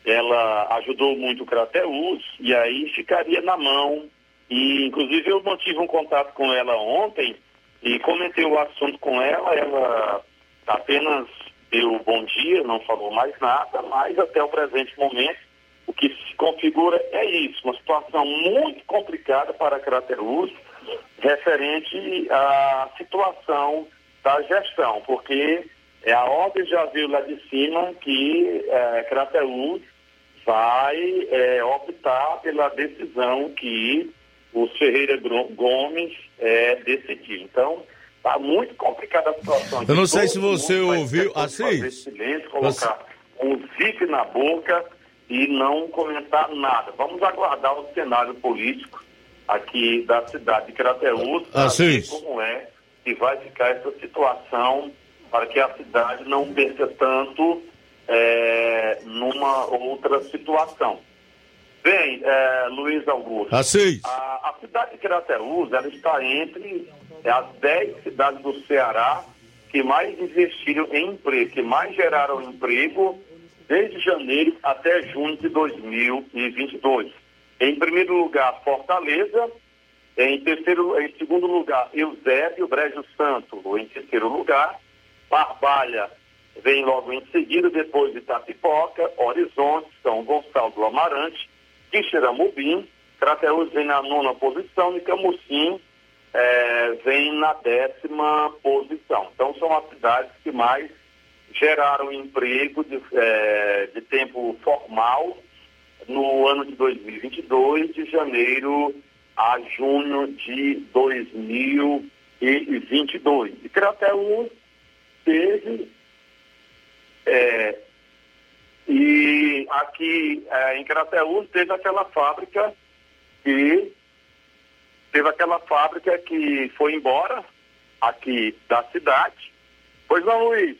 Ela ajudou muito o Crateus e aí ficaria na mão. E inclusive eu mantive um contato com ela ontem e comentei o assunto com ela. Ela apenas deu bom dia, não falou mais nada, mas até o presente momento o que se configura é isso, uma situação muito complicada para Craterus referente à situação da gestão, porque é a ordem já viu lá de cima que é, Craterus vai é, optar pela decisão que o Ferreira Gomes é, decidiu. Então, Está muito complicada a situação. Eu não sei se você ouviu. Assim? Silêncio, colocar você... um zip na boca e não comentar nada. Vamos aguardar o cenário político aqui da cidade de Crateús para assim. ver como é que vai ficar essa situação para que a cidade não perca tanto é, numa outra situação. Bem, é, Luiz Augusto. Assim. A, a cidade de Crateús, ela está entre é as 10 cidades do Ceará que mais investiram em emprego, que mais geraram emprego desde janeiro até junho de 2022. Em primeiro lugar, Fortaleza. Em, terceiro, em segundo lugar, Eusébio, Brejo Santo. Em terceiro lugar, Barbalha vem logo em seguida, depois de Itapipoca, Horizonte, São Gonçalo do Amarante, Quixeramobim, Crateus vem na nona posição e Camusim é, vem na décima posição. Então, são as cidades que mais geraram emprego de, é, de tempo formal no ano de 2022, de janeiro a junho de 2022. E Crateus teve. É, e aqui é, em Crateús teve aquela fábrica que teve aquela fábrica que foi embora aqui da cidade. Pois não, Luiz?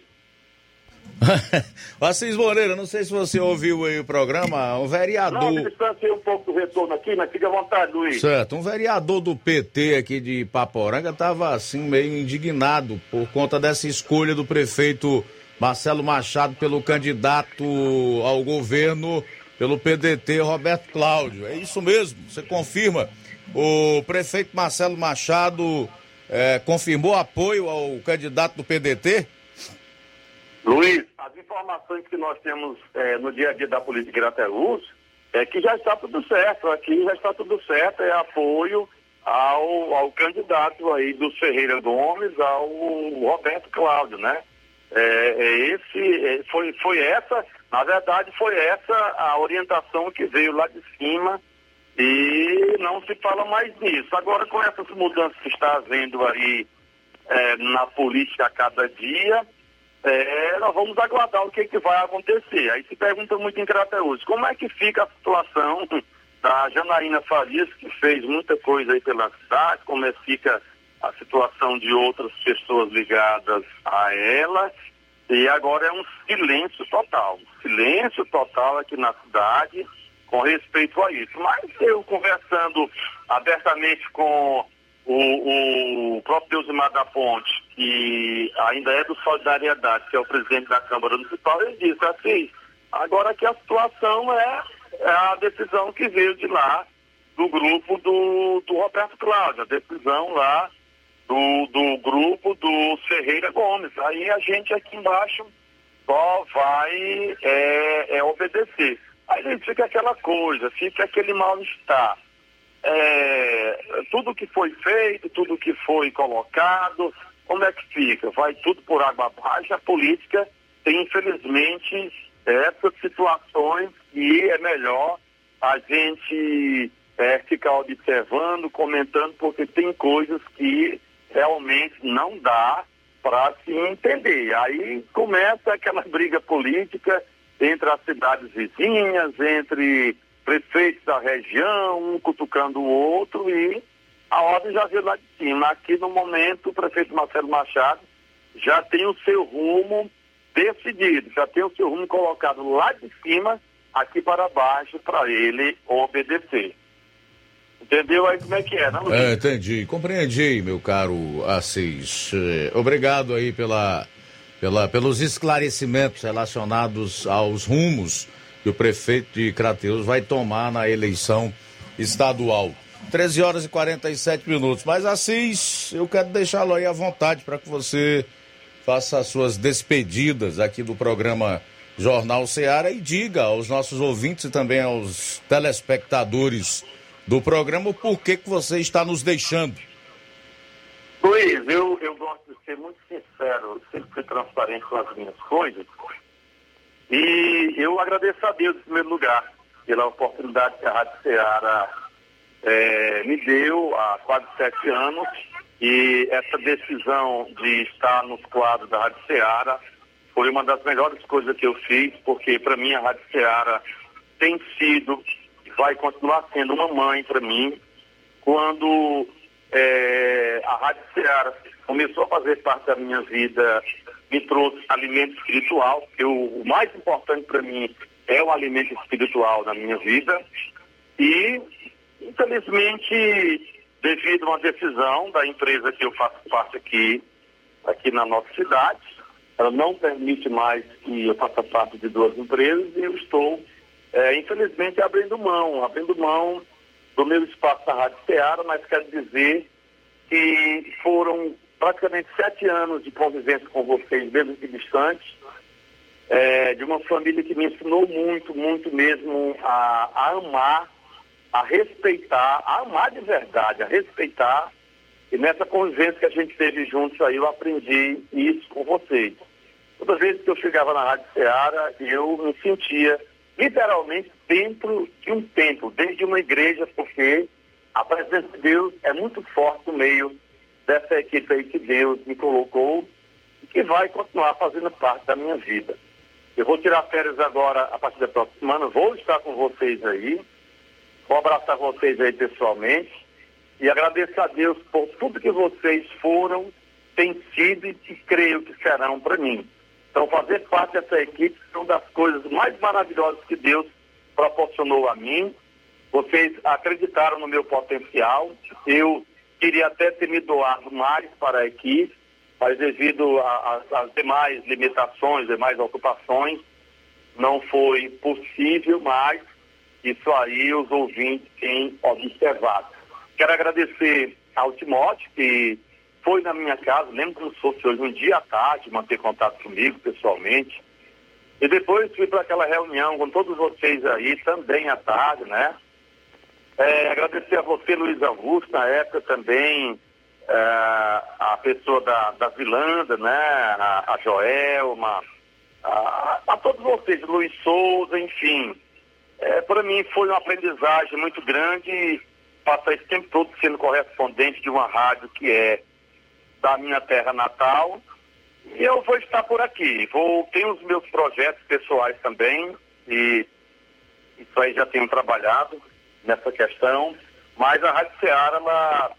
Assis Moreira, não sei se você ouviu aí o programa, um vereador. Não, me distanciei um pouco do retorno aqui, mas fica à vontade, Luiz. Certo, um vereador do PT aqui de Paporanga estava assim meio indignado por conta dessa escolha do prefeito Marcelo Machado pelo candidato ao governo pelo PDT Roberto Cláudio. É isso mesmo, você confirma? O prefeito Marcelo Machado eh, confirmou apoio ao candidato do PDT? Luiz, informações que nós temos eh, no dia a dia da política de Graterus é que já está tudo certo. Aqui já está tudo certo, é apoio ao, ao candidato aí do Ferreira Gomes, ao Roberto Cláudio, né? É, é esse, é, foi, foi essa, na verdade, foi essa a orientação que veio lá de cima e não se fala mais nisso. Agora, com essas mudanças que está havendo aí é, na política a cada dia, é, nós vamos aguardar o que, que vai acontecer. Aí se pergunta muito em Crateús, como é que fica a situação da Janaína Farias, que fez muita coisa aí pela cidade, como é que fica a situação de outras pessoas ligadas a ela, e agora é um silêncio total, silêncio total aqui na cidade com respeito a isso. Mas eu conversando abertamente com o, o próprio Deusimar da Ponte, que ainda é do Solidariedade, que é o presidente da Câmara Municipal, ele disse assim, agora que a situação é, é a decisão que veio de lá, do grupo do, do Roberto Cláudio, a decisão lá do, do grupo do Ferreira Gomes. Aí a gente aqui embaixo só vai é, é obedecer. Aí fica aquela coisa, fica aquele mal-estar. É, tudo que foi feito, tudo que foi colocado, como é que fica? Vai tudo por água abaixo. A política tem, infelizmente, essas situações e é melhor a gente é, ficar observando, comentando, porque tem coisas que realmente não dá para se entender. Aí começa aquela briga política entre as cidades vizinhas, entre prefeitos da região, um cutucando o outro e a ordem já veio lá de cima. Aqui no momento o prefeito Marcelo Machado já tem o seu rumo decidido, já tem o seu rumo colocado lá de cima, aqui para baixo, para ele obedecer. Entendeu aí como é que é, não? É, entendi. Compreendi, meu caro Assis. É, obrigado aí pela, pela, pelos esclarecimentos relacionados aos rumos que o prefeito de Crateus vai tomar na eleição estadual. 13 horas e 47 minutos. Mas Assis, eu quero deixá-lo aí à vontade para que você faça as suas despedidas aqui do programa Jornal Ceará e diga aos nossos ouvintes e também aos telespectadores do programa o porquê que você está nos deixando. Luiz, eu, eu gosto de ser muito sincero, sempre transparente com as minhas coisas. E eu agradeço a Deus, em primeiro lugar, pela oportunidade que a Rádio Ceará é, me deu há quase sete anos. E essa decisão de estar nos quadros da Rádio Ceará foi uma das melhores coisas que eu fiz, porque para mim a Rádio Ceará tem sido vai continuar sendo uma mãe para mim. Quando é, a Rádio Ceará começou a fazer parte da minha vida, me trouxe alimento espiritual, que o mais importante para mim é o alimento espiritual na minha vida. E, infelizmente, devido a uma decisão da empresa que eu faço parte aqui, aqui na nossa cidade, ela não permite mais que eu faça parte de duas empresas e eu estou é, infelizmente abrindo mão, abrindo mão do meu espaço na Rádio Ceará, mas quero dizer que foram praticamente sete anos de convivência com vocês, mesmo que distantes, é, de uma família que me ensinou muito, muito mesmo a, a amar, a respeitar, a amar de verdade, a respeitar. E nessa convivência que a gente teve juntos aí, eu aprendi isso com vocês. Toda vez que eu chegava na Rádio Ceará, eu me sentia literalmente dentro de um templo, dentro de uma igreja, porque a presença de Deus é muito forte no meio dessa equipe aí que Deus me colocou e que vai continuar fazendo parte da minha vida. Eu vou tirar férias agora a partir da próxima semana, vou estar com vocês aí. Vou abraçar vocês aí pessoalmente e agradeço a Deus por tudo que vocês foram, têm sido e que creio que serão para mim. Então, fazer parte dessa equipe é uma das coisas mais maravilhosas que Deus proporcionou a mim. Vocês acreditaram no meu potencial. Eu queria até ter me doado mais para a equipe, mas devido às demais limitações, demais ocupações, não foi possível, mas isso aí os ouvintes têm observado. Quero agradecer ao Timóteo, que foi na minha casa, lembro como se fosse hoje, um dia à tarde, manter contato comigo pessoalmente. E depois fui para aquela reunião com todos vocês aí, também à tarde, né? É, agradecer a você, Luiz Augusto, na época também, é, a pessoa da, da Vilanda, né? A, a Joelma, a, a todos vocês, Luiz Souza, enfim. É, para mim foi uma aprendizagem muito grande passar esse tempo todo sendo correspondente de uma rádio que é da minha terra natal. E eu vou estar por aqui. Vou, tenho os meus projetos pessoais também, e isso aí já tenho trabalhado nessa questão. Mas a Rádio Ceará, ela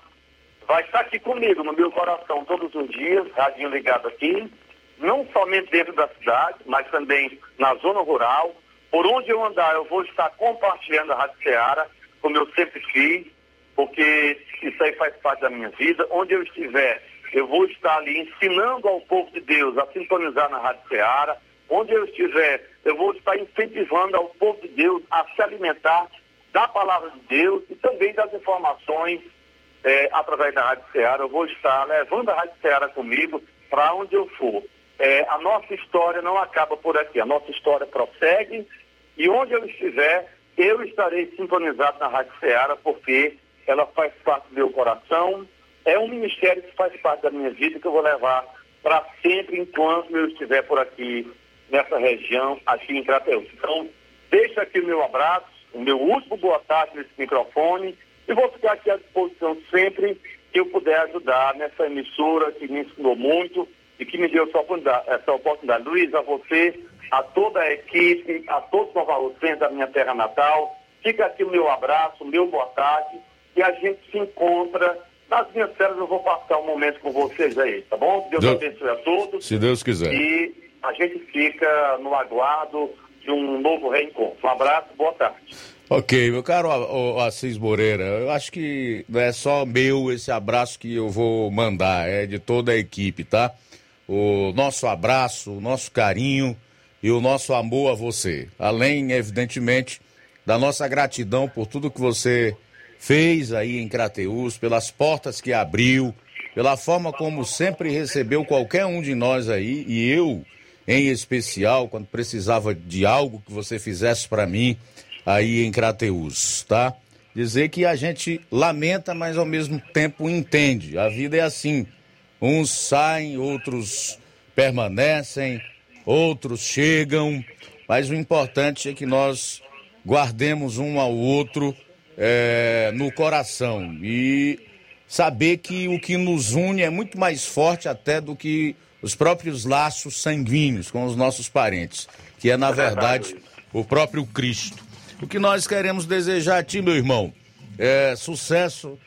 vai estar aqui comigo, no meu coração, todos os dias, radinho ligado aqui, não somente dentro da cidade, mas também na zona rural. Por onde eu andar, eu vou estar compartilhando a Rádio Ceará, como eu sempre fiz, porque isso aí faz parte da minha vida. Onde eu estiver, eu vou estar ali ensinando ao povo de Deus a sintonizar na Rádio Ceará. Onde eu estiver, eu vou estar incentivando ao povo de Deus a se alimentar da palavra de Deus e também das informações é, através da Rádio Ceará. Eu vou estar levando a Rádio Ceará comigo para onde eu for. É, a nossa história não acaba por aqui, a nossa história prossegue e onde eu estiver, eu estarei sintonizado na Rádio Ceará porque ela faz parte do meu coração, é um ministério que faz parte da minha vida que eu vou levar para sempre enquanto eu estiver por aqui nessa região, aqui em Crateus. Então, deixa aqui o meu abraço, o meu último boa tarde nesse microfone e vou ficar aqui à disposição sempre que eu puder ajudar nessa emissora que me ensinou muito e que me deu essa oportunidade. Essa oportunidade. Luiz, a você, a toda a equipe, a todos os novalucenses da minha terra natal, fica aqui o meu abraço, o meu boa tarde e a gente se encontra nas minhas férias eu vou passar um momento com vocês aí, tá bom? Deus, Deus abençoe a todos. Se Deus quiser. E a gente fica no aguardo de um novo reencontro. Um abraço, boa tarde. Ok, meu caro Assis Moreira, eu acho que não é só meu esse abraço que eu vou mandar, é de toda a equipe, tá? O nosso abraço, o nosso carinho e o nosso amor a você. Além, evidentemente, da nossa gratidão por tudo que você fez aí em Crateus, pelas portas que abriu, pela forma como sempre recebeu qualquer um de nós aí, e eu em especial, quando precisava de algo que você fizesse para mim aí em Crateus, tá? Dizer que a gente lamenta, mas ao mesmo tempo entende. A vida é assim. Uns saem, outros permanecem, outros chegam, mas o importante é que nós guardemos um ao outro é, no coração e saber que o que nos une é muito mais forte até do que os próprios laços sanguíneos com os nossos parentes, que é na verdade o próprio Cristo. O que nós queremos desejar a ti, meu irmão, é sucesso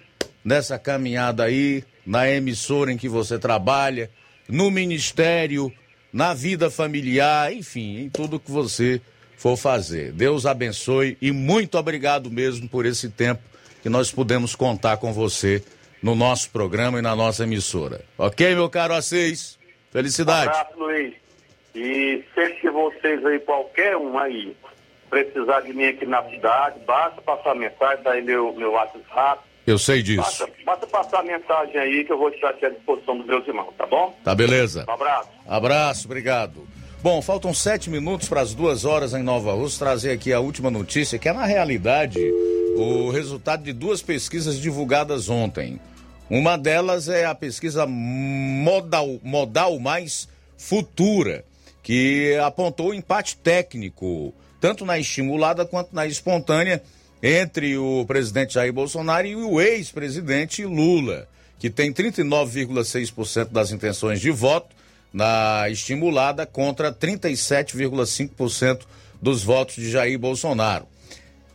nessa caminhada aí, na emissora em que você trabalha, no ministério, na vida familiar, enfim, em tudo que você for fazer. Deus abençoe e muito obrigado mesmo por esse tempo que nós pudemos contar com você no nosso programa e na nossa emissora. Ok, meu caro Assis? Felicidade. Um abraço, Luiz. E sempre que vocês aí, qualquer um aí, precisar de mim aqui na cidade, basta passar a mensagem, daí meu, meu WhatsApp. Eu sei disso. Basta, basta passar a mensagem aí que eu vou estar aqui à disposição dos meus irmãos, tá bom? Tá beleza. Um abraço. Abraço, obrigado. Bom, faltam sete minutos para as duas horas em Nova Rússia. Trazer aqui a última notícia, que é na realidade o resultado de duas pesquisas divulgadas ontem. Uma delas é a pesquisa Modal, Modal Mais Futura, que apontou empate técnico, tanto na estimulada quanto na espontânea, entre o presidente Jair Bolsonaro e o ex-presidente Lula, que tem 39,6% das intenções de voto na estimulada contra 37,5% dos votos de Jair Bolsonaro.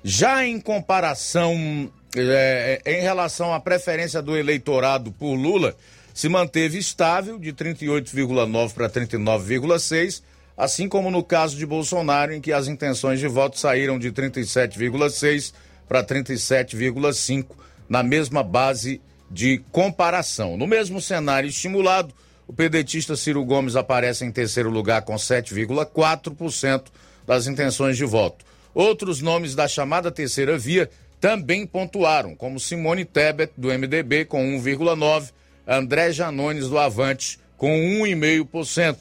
Já em comparação, é, em relação à preferência do eleitorado por Lula, se manteve estável de 38,9 para 39,6, assim como no caso de Bolsonaro, em que as intenções de voto saíram de 37,6 para 37,5 na mesma base de comparação. No mesmo cenário estimulado, o pedetista Ciro Gomes aparece em terceiro lugar com 7,4% das intenções de voto. Outros nomes da chamada terceira via também pontuaram, como Simone Tebet, do MDB, com 1,9%, André Janones, do Avante, com 1,5%.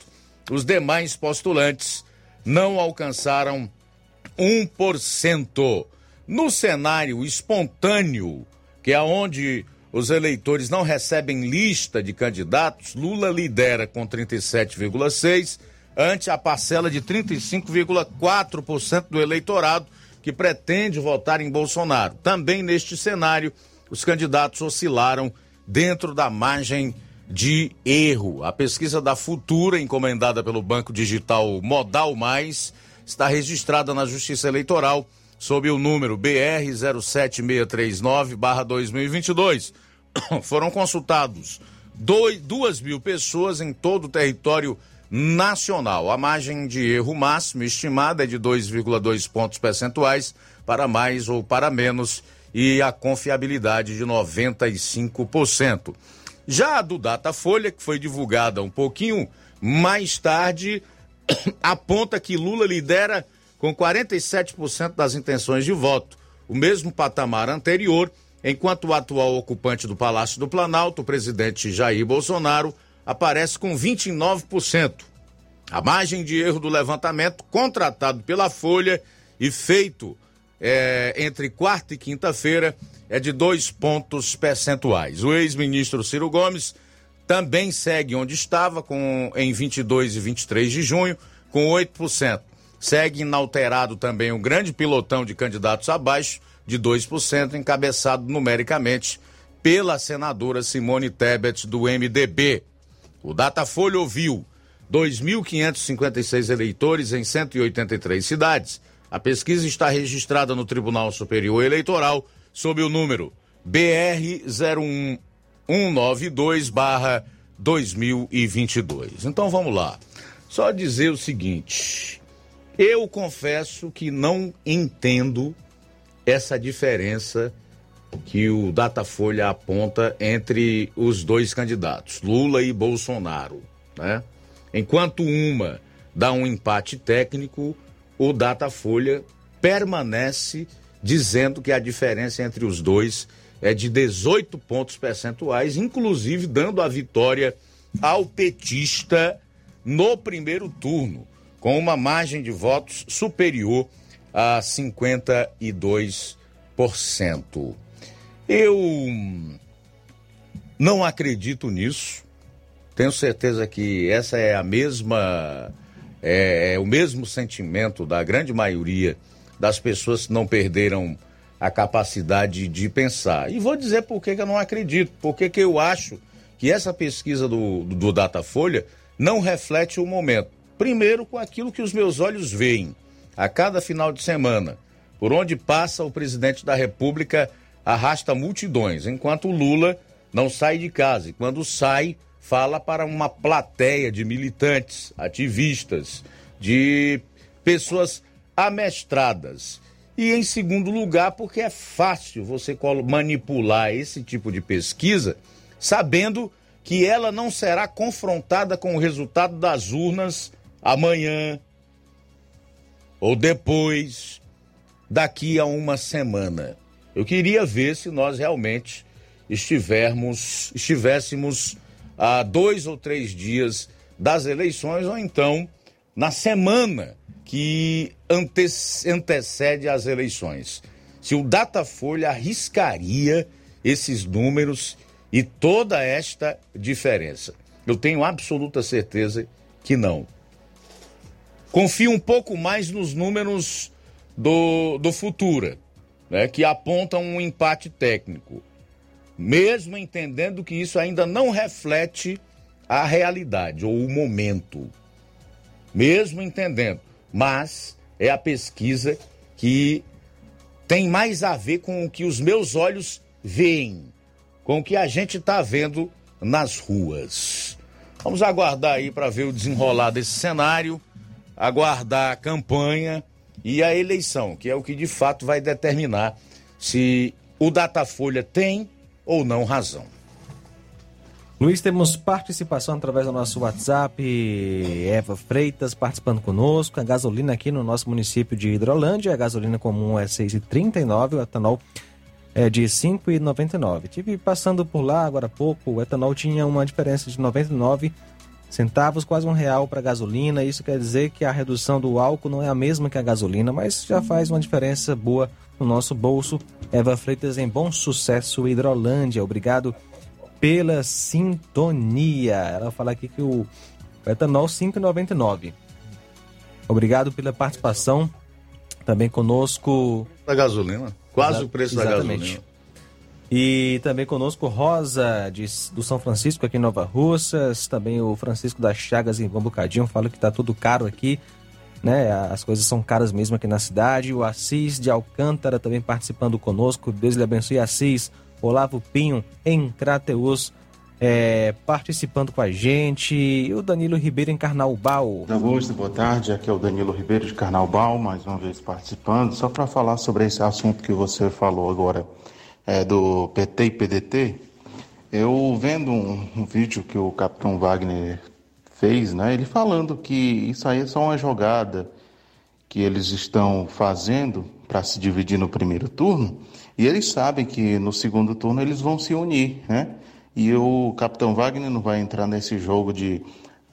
Os demais postulantes não alcançaram 1%. No cenário espontâneo, que é onde os eleitores não recebem lista de candidatos, Lula lidera com 37,6%, ante a parcela de 35,4% do eleitorado que pretende votar em Bolsonaro. Também neste cenário, os candidatos oscilaram dentro da margem de erro. A pesquisa da Futura, encomendada pelo Banco Digital Modal Mais, está registrada na Justiça Eleitoral sob o número BR 07639-2022. Foram consultados dois, duas mil pessoas em todo o território. A margem de erro máximo estimada é de 2,2 pontos percentuais para mais ou para menos e a confiabilidade de 95%. Já a do Datafolha, que foi divulgada um pouquinho mais tarde, aponta que Lula lidera com 47% das intenções de voto, o mesmo patamar anterior, enquanto o atual ocupante do Palácio do Planalto, o presidente Jair Bolsonaro, aparece com 29%. A margem de erro do levantamento, contratado pela Folha e feito é, entre quarta e quinta-feira, é de dois pontos percentuais. O ex-ministro Ciro Gomes também segue onde estava, com, em 22 e 23 de junho, com 8%. Segue inalterado também um grande pilotão de candidatos abaixo de 2%, encabeçado numericamente pela senadora Simone Tebet, do MDB. O Datafolha ouviu 2.556 eleitores em 183 cidades. A pesquisa está registrada no Tribunal Superior Eleitoral sob o número BR 01192-2022. Então vamos lá. Só dizer o seguinte: eu confesso que não entendo essa diferença que o Datafolha aponta entre os dois candidatos, Lula e Bolsonaro, né? Enquanto uma dá um empate técnico, o Datafolha permanece dizendo que a diferença entre os dois é de 18 pontos percentuais, inclusive dando a vitória ao petista no primeiro turno com uma margem de votos superior a 52%. Eu não acredito nisso. Tenho certeza que essa é a mesma é, é, o mesmo sentimento da grande maioria das pessoas que não perderam a capacidade de pensar. E vou dizer por que, que eu não acredito, porque que eu acho que essa pesquisa do, do Datafolha não reflete o momento. Primeiro, com aquilo que os meus olhos veem a cada final de semana. Por onde passa, o presidente da República arrasta multidões, enquanto o Lula não sai de casa. E quando sai, fala para uma plateia de militantes, ativistas, de pessoas amestradas. E em segundo lugar, porque é fácil você manipular esse tipo de pesquisa sabendo que ela não será confrontada com o resultado das urnas amanhã ou depois, daqui a uma semana. Eu queria ver se nós realmente estivermos, estivéssemos a dois ou três dias das eleições, ou então na semana que antecede as eleições. Se o Datafolha arriscaria esses números e toda esta diferença. Eu tenho absoluta certeza que não. Confio um pouco mais nos números do, do Futura, né, que apontam um empate técnico, mesmo entendendo que isso ainda não reflete a realidade ou o momento, mesmo entendendo, mas é a pesquisa que tem mais a ver com o que os meus olhos veem, com o que a gente está vendo nas ruas. Vamos aguardar aí para ver o desenrolar desse cenário, aguardar a campanha e a eleição, que é o que de fato vai determinar se o Datafolha tem ou não razão. Luiz, temos participação através do nosso WhatsApp. Eva Freitas participando conosco. A gasolina aqui no nosso município de Hidrolândia, a gasolina comum é 6,39, o etanol é de 5,99. Tive passando por lá agora há pouco, o etanol tinha uma diferença de 99 centavos, quase um real para gasolina. Isso quer dizer que a redução do álcool não é a mesma que a gasolina, mas já faz uma diferença boa no nosso bolso. Eva Freitas em bom sucesso, Hidrolândia. Obrigado pela sintonia. Ela fala aqui que o etanol 5,99. Obrigado pela participação. Também conosco. Da gasolina. Quase o preço Exatamente. da gasolina. E também conosco Rosa de, do São Francisco aqui em Nova Russas, também o Francisco das Chagas em Bambucadinho, fala que está tudo caro aqui, né? As coisas são caras mesmo aqui na cidade. O Assis de Alcântara também participando conosco. Deus lhe abençoe, Assis. Olavo Pinho em Crateus é, participando com a gente. E o Danilo Ribeiro em Carnaubal. Augusto, boa tarde. Aqui é o Danilo Ribeiro de Carnaubal, mais uma vez participando. Só para falar sobre esse assunto que você falou agora é, do PT e PDT. Eu vendo um, um vídeo que o Capitão Wagner fez, né? Ele falando que isso aí é só uma jogada que eles estão fazendo para se dividir no primeiro turno e eles sabem que no segundo turno eles vão se unir, né? E o Capitão Wagner não vai entrar nesse jogo de,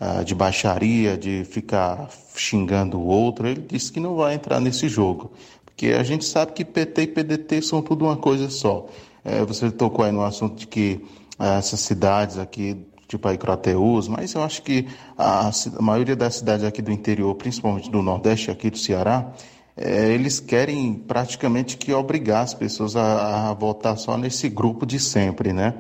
uh, de baixaria, de ficar xingando o outro. Ele disse que não vai entrar nesse jogo. Porque a gente sabe que PT e PDT são tudo uma coisa só. É, você tocou aí no assunto de que uh, essas cidades aqui, tipo aí Crateus, mas eu acho que a, a maioria das cidades aqui do interior, principalmente do Nordeste, aqui do Ceará, é, eles querem praticamente que obrigar as pessoas a, a, votar só nesse grupo de sempre, né?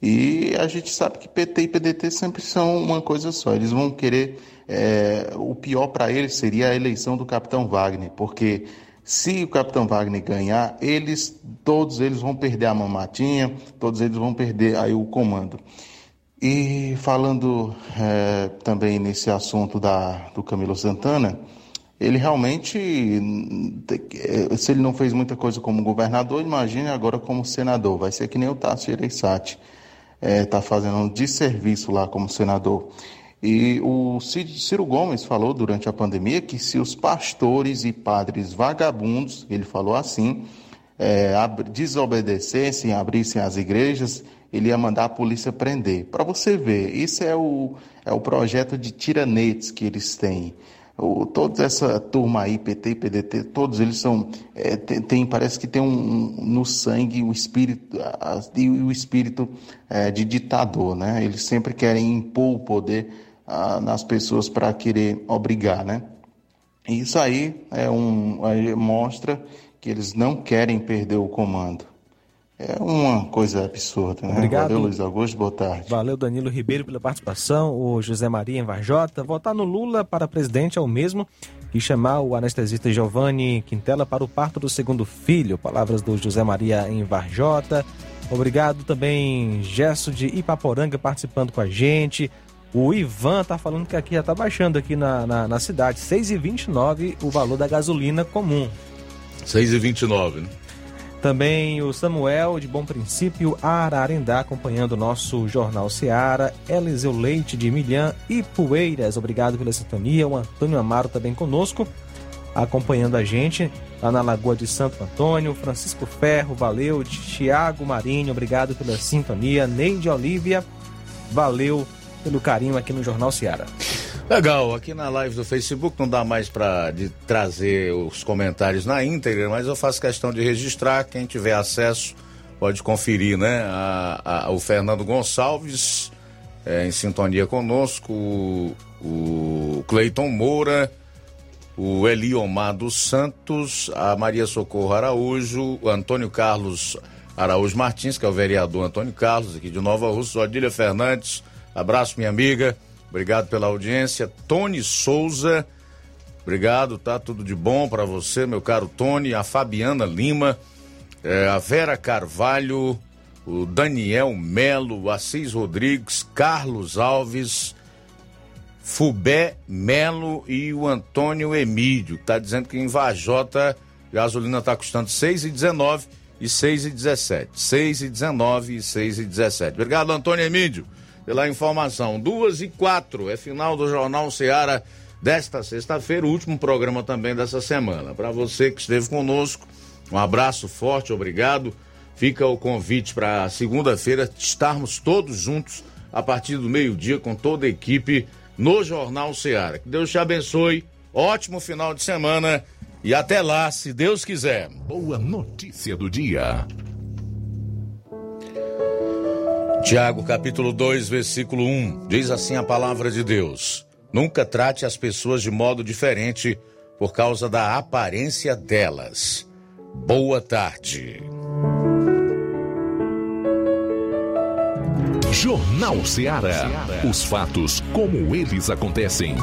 E a gente sabe que PT e PDT sempre são uma coisa só. Eles vão querer. É, o pior para eles seria a eleição do Capitão Wagner, porque se o Capitão Wagner ganhar, eles, todos eles vão perder a mamatinha, todos eles vão perder aí o comando. E falando é, também nesse assunto da, do Camilo Santana, ele realmente, se ele não fez muita coisa como governador, imagine agora como senador. Vai ser que nem o Tasso Gereissati está é, fazendo um desserviço lá como senador. E o Ciro Gomes falou durante a pandemia que se os pastores e padres vagabundos, ele falou assim, é, desobedecessem, abrissem as igrejas, ele ia mandar a polícia prender. Para você ver, isso é o, é o projeto de tiranetes que eles têm. O, toda essa turma aí, PT PDT, todos eles são, é, tem, tem, parece que tem um, um, no sangue o espírito, a, o espírito é, de ditador, né? Eles sempre querem impor o poder a, nas pessoas para querer obrigar, né? E isso aí é um, aí mostra que eles não querem perder o comando. É uma coisa absurda, né? Obrigado. Valeu, Luiz Augusto, boa tarde. Valeu, Danilo Ribeiro, pela participação. O José Maria em Varjota. Votar no Lula para presidente é o mesmo que chamar o anestesista Giovanni Quintela para o parto do segundo filho. Palavras do José Maria em Varjota. Obrigado também, Gesso de Ipaporanga participando com a gente. O Ivan tá falando que aqui já tá baixando aqui na, na, na cidade. 6,29 o valor da gasolina comum. 6,29, né? Também o Samuel de Bom Princípio, Ararendá, acompanhando o nosso Jornal Seara. Eliseu Leite de Milhã e Poeiras, obrigado pela sintonia. O Antônio Amaro também conosco, acompanhando a gente lá na Lagoa de Santo Antônio. Francisco Ferro, valeu. Tiago Marinho, obrigado pela sintonia. Neide Olívia, valeu pelo carinho aqui no Jornal Seara. Legal, aqui na live do Facebook não dá mais para trazer os comentários na íntegra, mas eu faço questão de registrar. Quem tiver acesso pode conferir, né? A, a, o Fernando Gonçalves é, em sintonia conosco, o, o Cleiton Moura, o Eliomar dos Santos, a Maria Socorro Araújo, o Antônio Carlos Araújo Martins, que é o vereador Antônio Carlos, aqui de Nova Rússia, Odília Fernandes Abraço, minha amiga. Obrigado pela audiência. Tony Souza. Obrigado, tá? Tudo de bom para você, meu caro Tony. A Fabiana Lima, eh, a Vera Carvalho, o Daniel Melo, Assis Rodrigues, Carlos Alves, Fubé Melo e o Antônio Emílio. Tá dizendo que em Vajota gasolina tá custando 6,19 e 6,17. 6,19 e 6,17. Obrigado, Antônio Emílio, pela informação. Duas e quatro é final do Jornal Seara desta sexta-feira, o último programa também dessa semana. Para você que esteve conosco, um abraço forte, obrigado. Fica o convite para segunda-feira estarmos todos juntos a partir do meio-dia com toda a equipe no Jornal Seara. Que Deus te abençoe. Ótimo final de semana e até lá, se Deus quiser. Boa notícia do dia. Tiago, capítulo 2, versículo 1, diz assim a palavra de Deus: Nunca trate as pessoas de modo diferente por causa da aparência delas. Boa tarde. Jornal Ceará. Os fatos como eles acontecem.